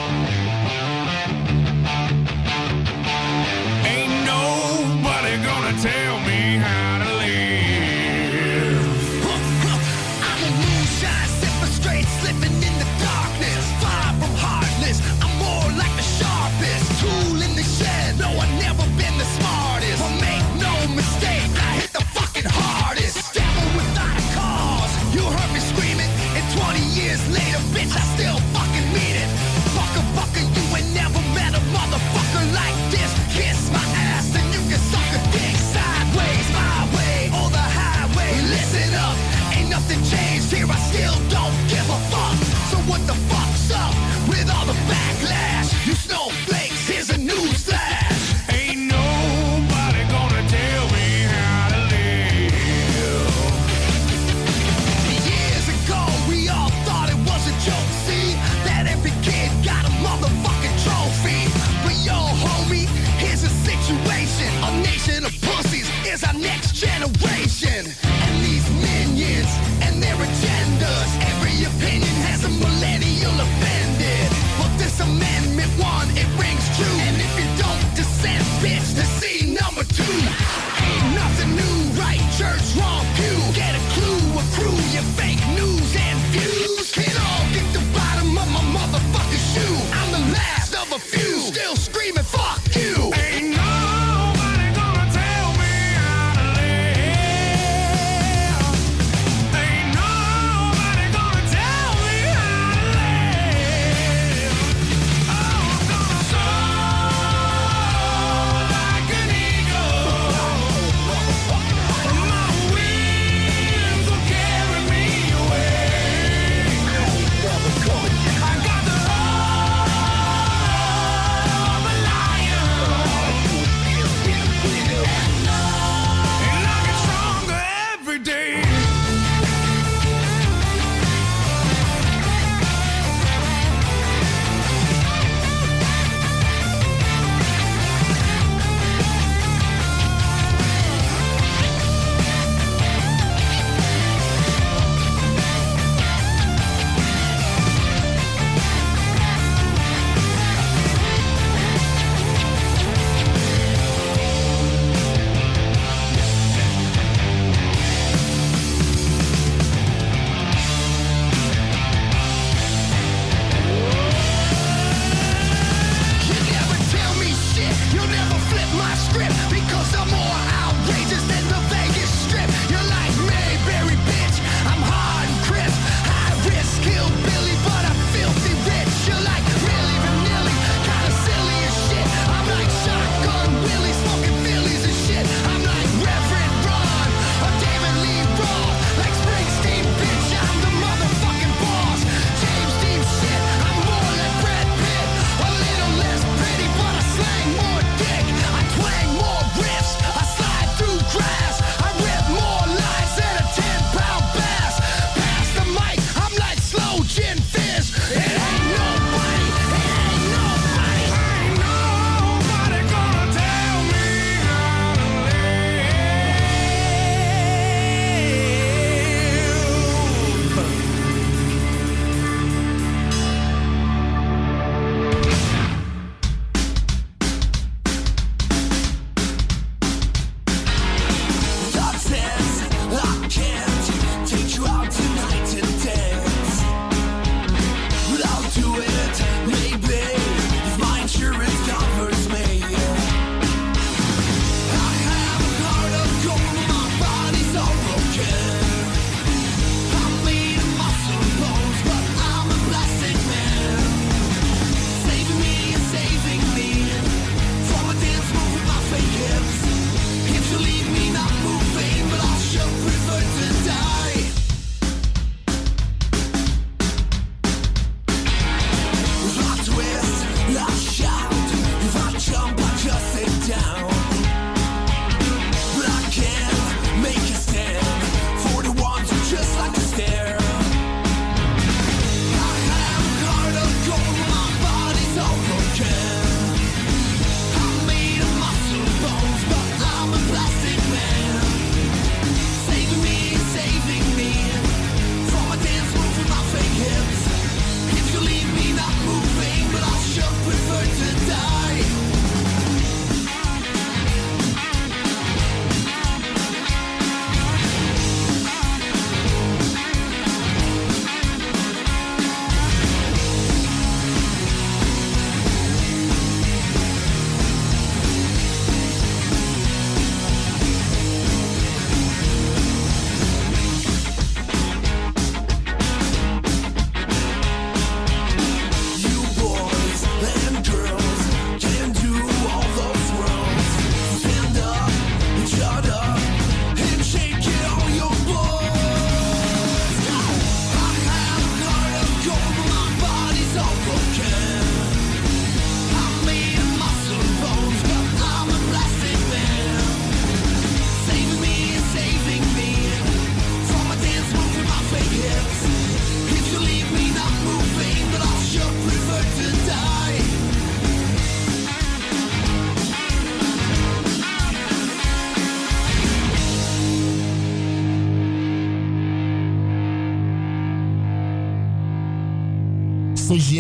Generation.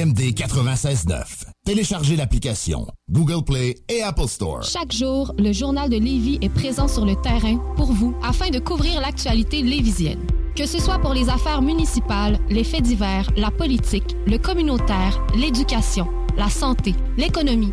CJMD 96.9. Téléchargez l'application Google Play et Apple Store. Chaque jour, le journal de Lévis est présent sur le terrain pour vous afin de couvrir l'actualité lévisienne. Que ce soit pour les affaires municipales, les faits divers, la politique, le communautaire, l'éducation, la santé, l'économie,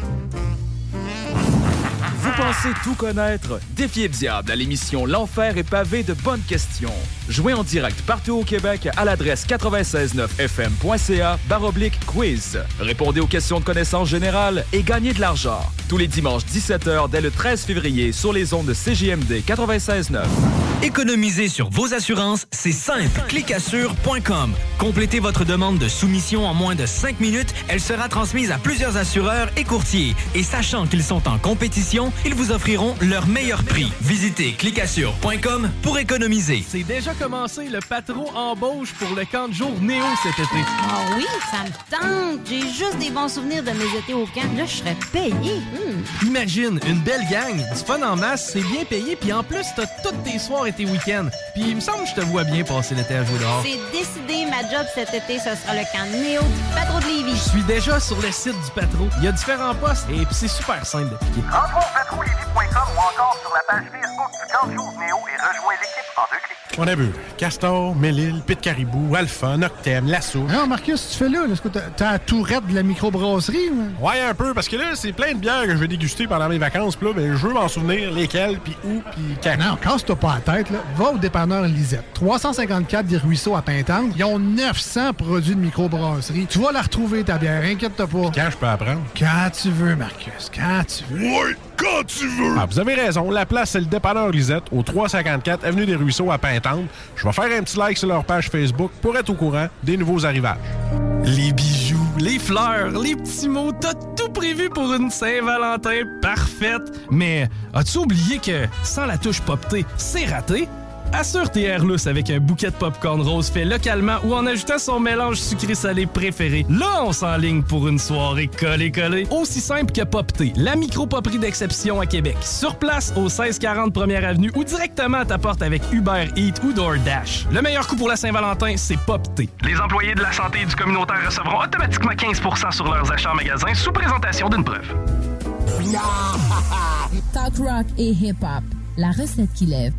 Pensez tout connaître? Défiez le diable à l'émission L'Enfer est pavé de bonnes questions. Jouez en direct partout au Québec à l'adresse 969fm.ca baroblique quiz. Répondez aux questions de connaissance générale et gagnez de l'argent. Tous les dimanches 17h dès le 13 février sur les ondes de CJMD 96.9. Économiser sur vos assurances, c'est simple. Clicassure.com. Complétez votre demande de soumission en moins de 5 minutes. Elle sera transmise à plusieurs assureurs et courtiers. Et sachant qu'ils sont en compétition, ils vous offriront leur meilleur prix. Visitez clicassure.com pour économiser. C'est déjà commencé le patron embauche pour le camp de jour Néo cet été. Ah oui, ça me tente. J'ai juste des bons souvenirs de mes étés au camp. Là, je serais payé. Hmm. Imagine, une belle gang, du fun en masse, c'est bien payé, puis en plus, t'as toutes tes soirs et tes week-ends. Puis il me semble que je te vois bien passer l'été à jouer dehors. C'est décidé, ma job cet été, ce sera le camp Néo du patron de Lévis. Je suis déjà sur le site du patron. Il y a différents postes et puis c'est super simple d'appliquer. Rentre au ou encore sur la page Facebook du camp Néo et rejoins l'équipe en deux clics. On a bu Castor, Mélile, Pit Caribou, Alpha, Noctem, Lasso. Non, Marcus, tu fais là. Est-ce que t'as la tourette de la microbrasserie? ou? Ouais, un peu, parce que là, c'est plein de bières que je vais déguster pendant mes vacances. Puis là, ben, je veux m'en souvenir lesquelles, puis où, puis quand. Non, casse-toi pas la tête. Là. Va au dépanneur Lisette. 354 des Ruisseaux à Pintante. Ils ont 900 produits de microbrasserie. Tu vas la retrouver, ta bière. Inquiète-toi pas. Quand je peux apprendre? Quand tu veux, Marcus. Quand tu veux. Ouais, quand tu veux! Ah, vous avez raison. La place, c'est le dépanneur Lisette, au 354 Avenue des Ruisseaux à Pintante. Je vais faire un petit like sur leur page Facebook pour être au courant des nouveaux arrivages. Les bijoux, les fleurs, les petits mots, t'as tout prévu pour une Saint-Valentin parfaite. Mais as-tu oublié que sans la touche poptée, c'est raté? Assure tes Airlus avec un bouquet de popcorn rose fait localement ou en ajoutant son mélange sucré-salé préféré. Là, on s'enligne pour une soirée collée-collée. Aussi simple que Popté, la micro-poperie d'exception à Québec. Sur place, au 1640 Première Avenue ou directement à ta porte avec Uber Eats ou DoorDash. Le meilleur coup pour la Saint-Valentin, c'est Popté. Les employés de la santé et du communautaire recevront automatiquement 15% sur leurs achats en magasin sous présentation d'une preuve. Talk rock et hip-hop. La recette qui lève.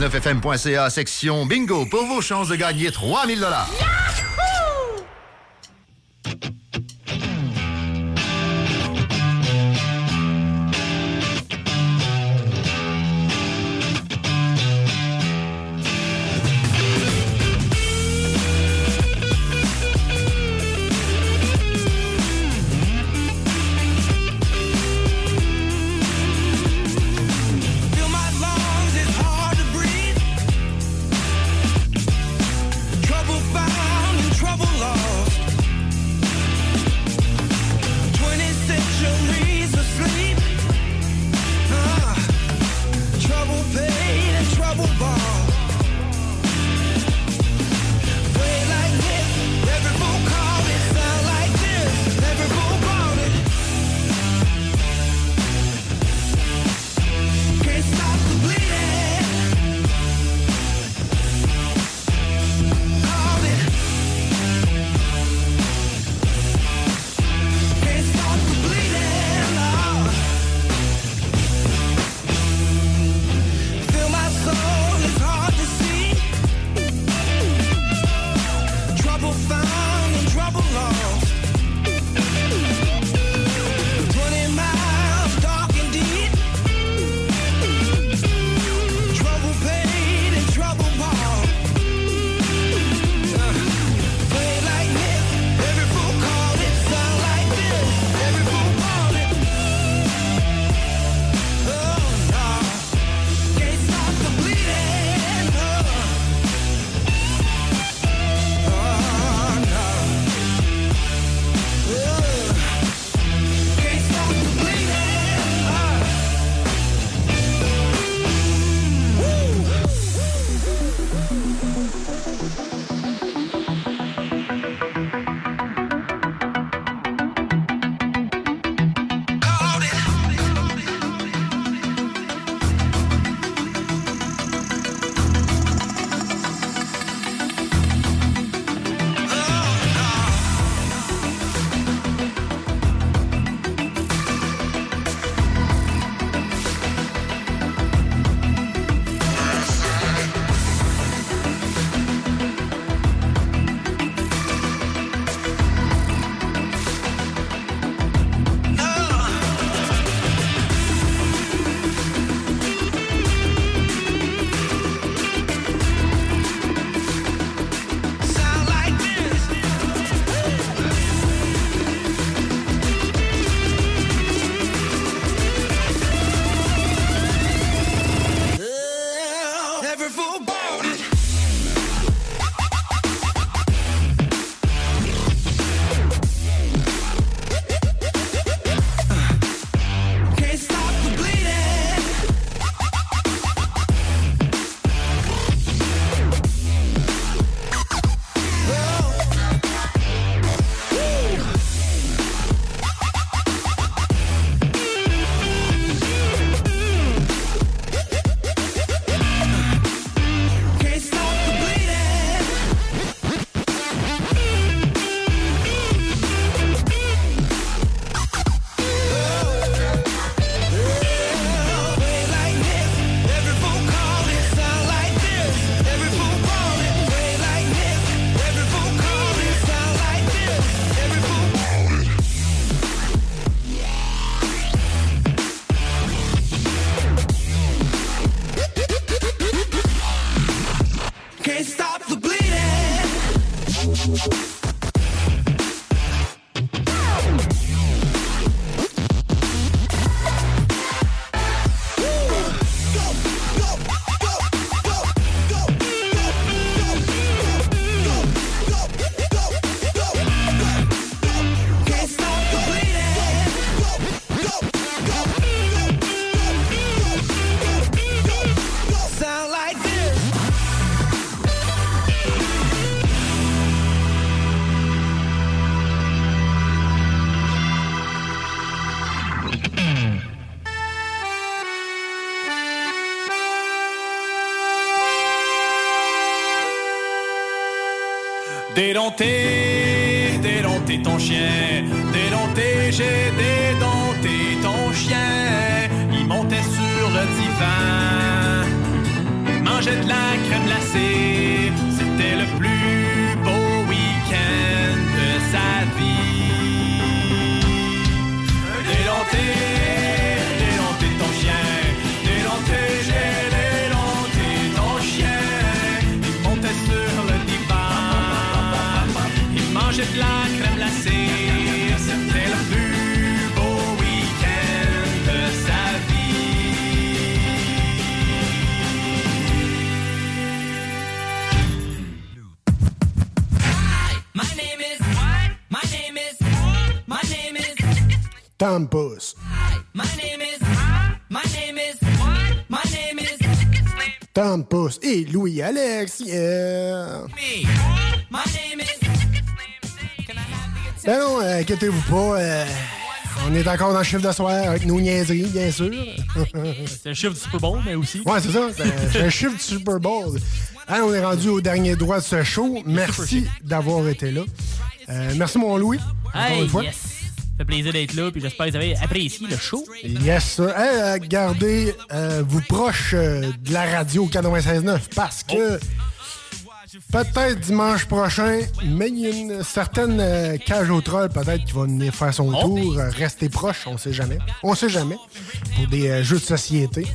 969fm.ca, section bingo, pour vos chances de gagner 3000 dollars. don't take is Tampus. Et Louis-Alex, yeah! me. My name is Ben non, euh, inquiétez-vous pas. euh, on est encore dans le chiffre de soir avec nos niaiseries, bien sûr. C'est le chiffre du Super Bowl, mais aussi. Ouais, c'est ça. C'est un chiffre du Super Bowl. Hein, on est rendu au dernier droit de ce show. Merci d'avoir été là. Euh, merci, mon Louis. Encore Hey, une fois. yes! Fait plaisir d'être là, puis j'espère que vous avez apprécié le show. Yes, sir. Hey, euh, gardez euh, vous proche euh, de la radio 96.9 parce que peut-être dimanche prochain, mais il y a une certaine euh, cage au troll peut-être qui va venir faire son tour. Euh, restez proche, on sait jamais. On sait jamais. Pour des jeux de société.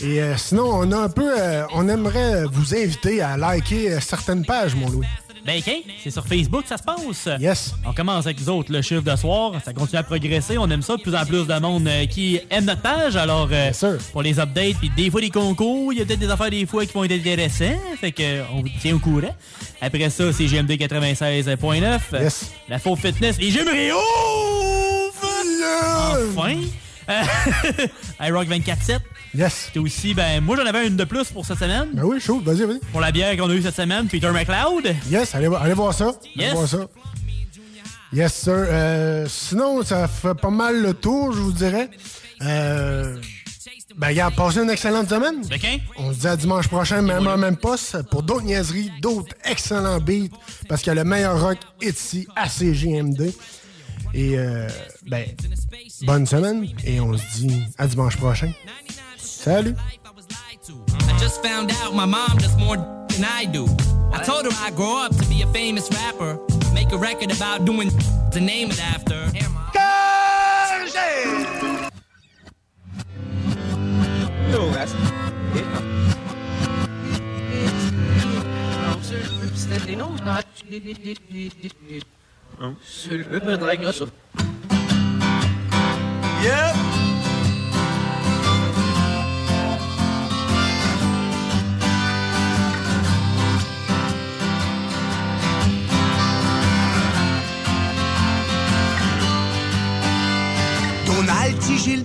Et sinon, on a un peu. on aimerait vous inviter à liker certaines pages, mon Louis. Ben, OK, c'est sur Facebook que ça se passe? Yes. On commence avec nous autres, le chiffre de soir. Ça continue à progresser. On aime ça. De plus en plus de monde euh, qui aime notre page. Alors, euh, pour les updates, puis des fois des concours, il y a peut-être des affaires des fois qui vont être intéressantes. Fait que euh, on vous tient au courant. Après ça, c'est GMD 96.9. Yes. La faux fitness. Les Jim Réouvre! Enfin! Euh, iRock 24-7. Yes. T'es aussi, ben, moi j'en avais une de plus pour cette semaine. Ben oui, chaud, vas-y, vas-y. Pour la bière qu'on a eue cette semaine, Peter McLeod. Yes, allez, vo- allez voir ça. Allez Yes. voir ça. Yes, sir. Euh, sinon, ça fait pas mal le tour, je vous dirais. Euh, ben, regarde, passez une excellente semaine. On se dit à dimanche prochain, même en même poste, pour d'autres niaiseries, d'autres excellents beats, parce que le meilleur rock est ici, à CGMD. Et, euh, ben, bonne semaine, et on se dit à dimanche prochain. Salut! I just found out my mom does more than I do. I told her I'd grow up to be a famous rapper, make a record about doing to name it after. No, that's it. Yep. Gilles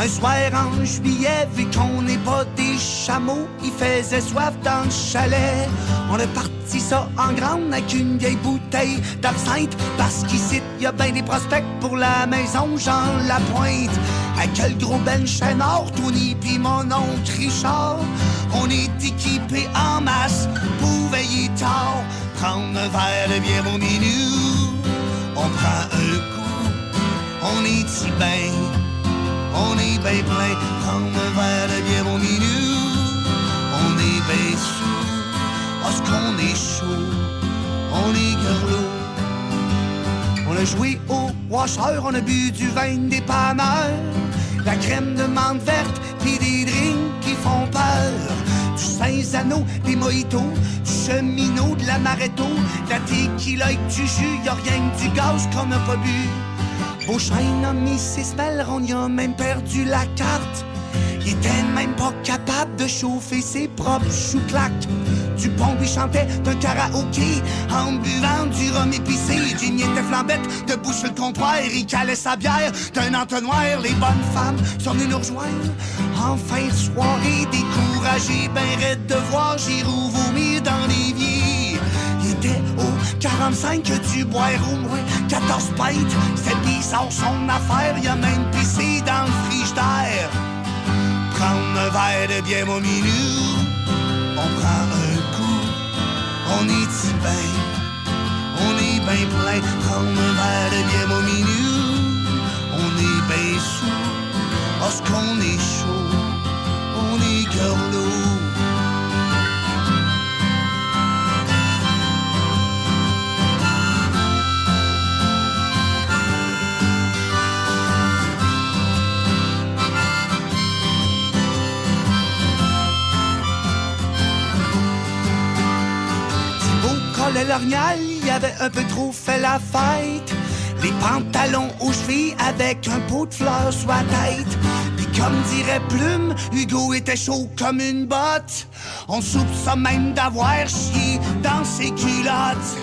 un soir en juillet, vu qu'on n'est pas des chameaux, il faisait soif dans le chalet. On a parti ça en grande avec une vieille bouteille d'absinthe, parce qu'ici, y a bien des prospects pour la maison Jean Lapointe. Avec le gros Ben Chénard, Tony pis mon oncle Richard, on est équipés en masse pour veiller tard, prendre un verre de bière au minuit. On prend un coup on est si bien, on est bien plein, prendre un verre de bière au minuit, on est bien sous, parce qu'on est chaud, on est garlot. On a joué au washer, on a bu du vin des panneurs, la crème de menthe verte, puis des drinks qui font peur. Du Saint-Zano, des mojitos, du cheminot, de la maretto, de la tequila et du jus, y a rien que du gaz qu'on n'a pas bu. Beauchesne a mis ses on y a même perdu la carte. Il était même pas capable de chauffer ses propres chou-claques. Du pont lui chantait d'un karaoké en buvant du rhum épicé. Jimmy était flambette, debout sur le comptoir, il calait sa bière d'un entonnoir. Les bonnes femmes sont venues nous rejoindre en fin de soirée. Découragé, ben raide de voir Giroud vomir dans l'évier. Il était au 45 du boire au moins 14 pintes. C'était bizarre son affaire, il a même pissé dans le frigidaire. Prendre un verre de bière au minuit, on prend un coup, on est bien, on est bien plein. Prendre un verre de bière au minuit, on est bien sous, parce qu'on est chaud, on est cœur lourd. l'orignal y avait un peu trop fait la fête. Les pantalons aux chevilles avec un pot de fleurs sur la tête. Puis comme dirait Plume, Hugo était chaud comme une botte. On soupçonne même d'avoir chié dans ses culottes.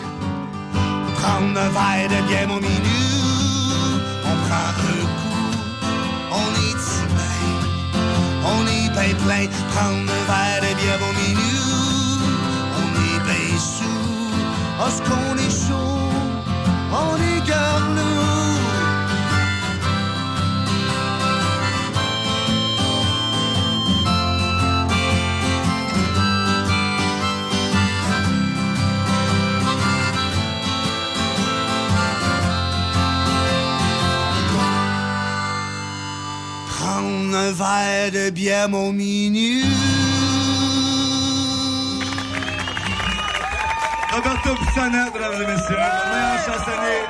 Prendre un verre de bière, mon minu. On prend un coup, on est si bien, on est bien plein. Prendre un verre de bière, mon minu. Oh, ce qu'on est chaud, on est garlou. Prendre un verre de bière, mon minu. Roberto Pissana, mesdames et messieurs, le meilleur chansonnier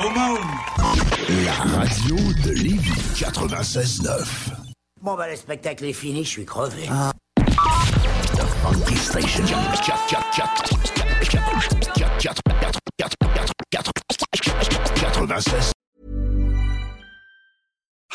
au monde. La radio de Lévis 96.9. Bon, bah, le spectacle est fini, je suis crevé. The Funky Station. 96.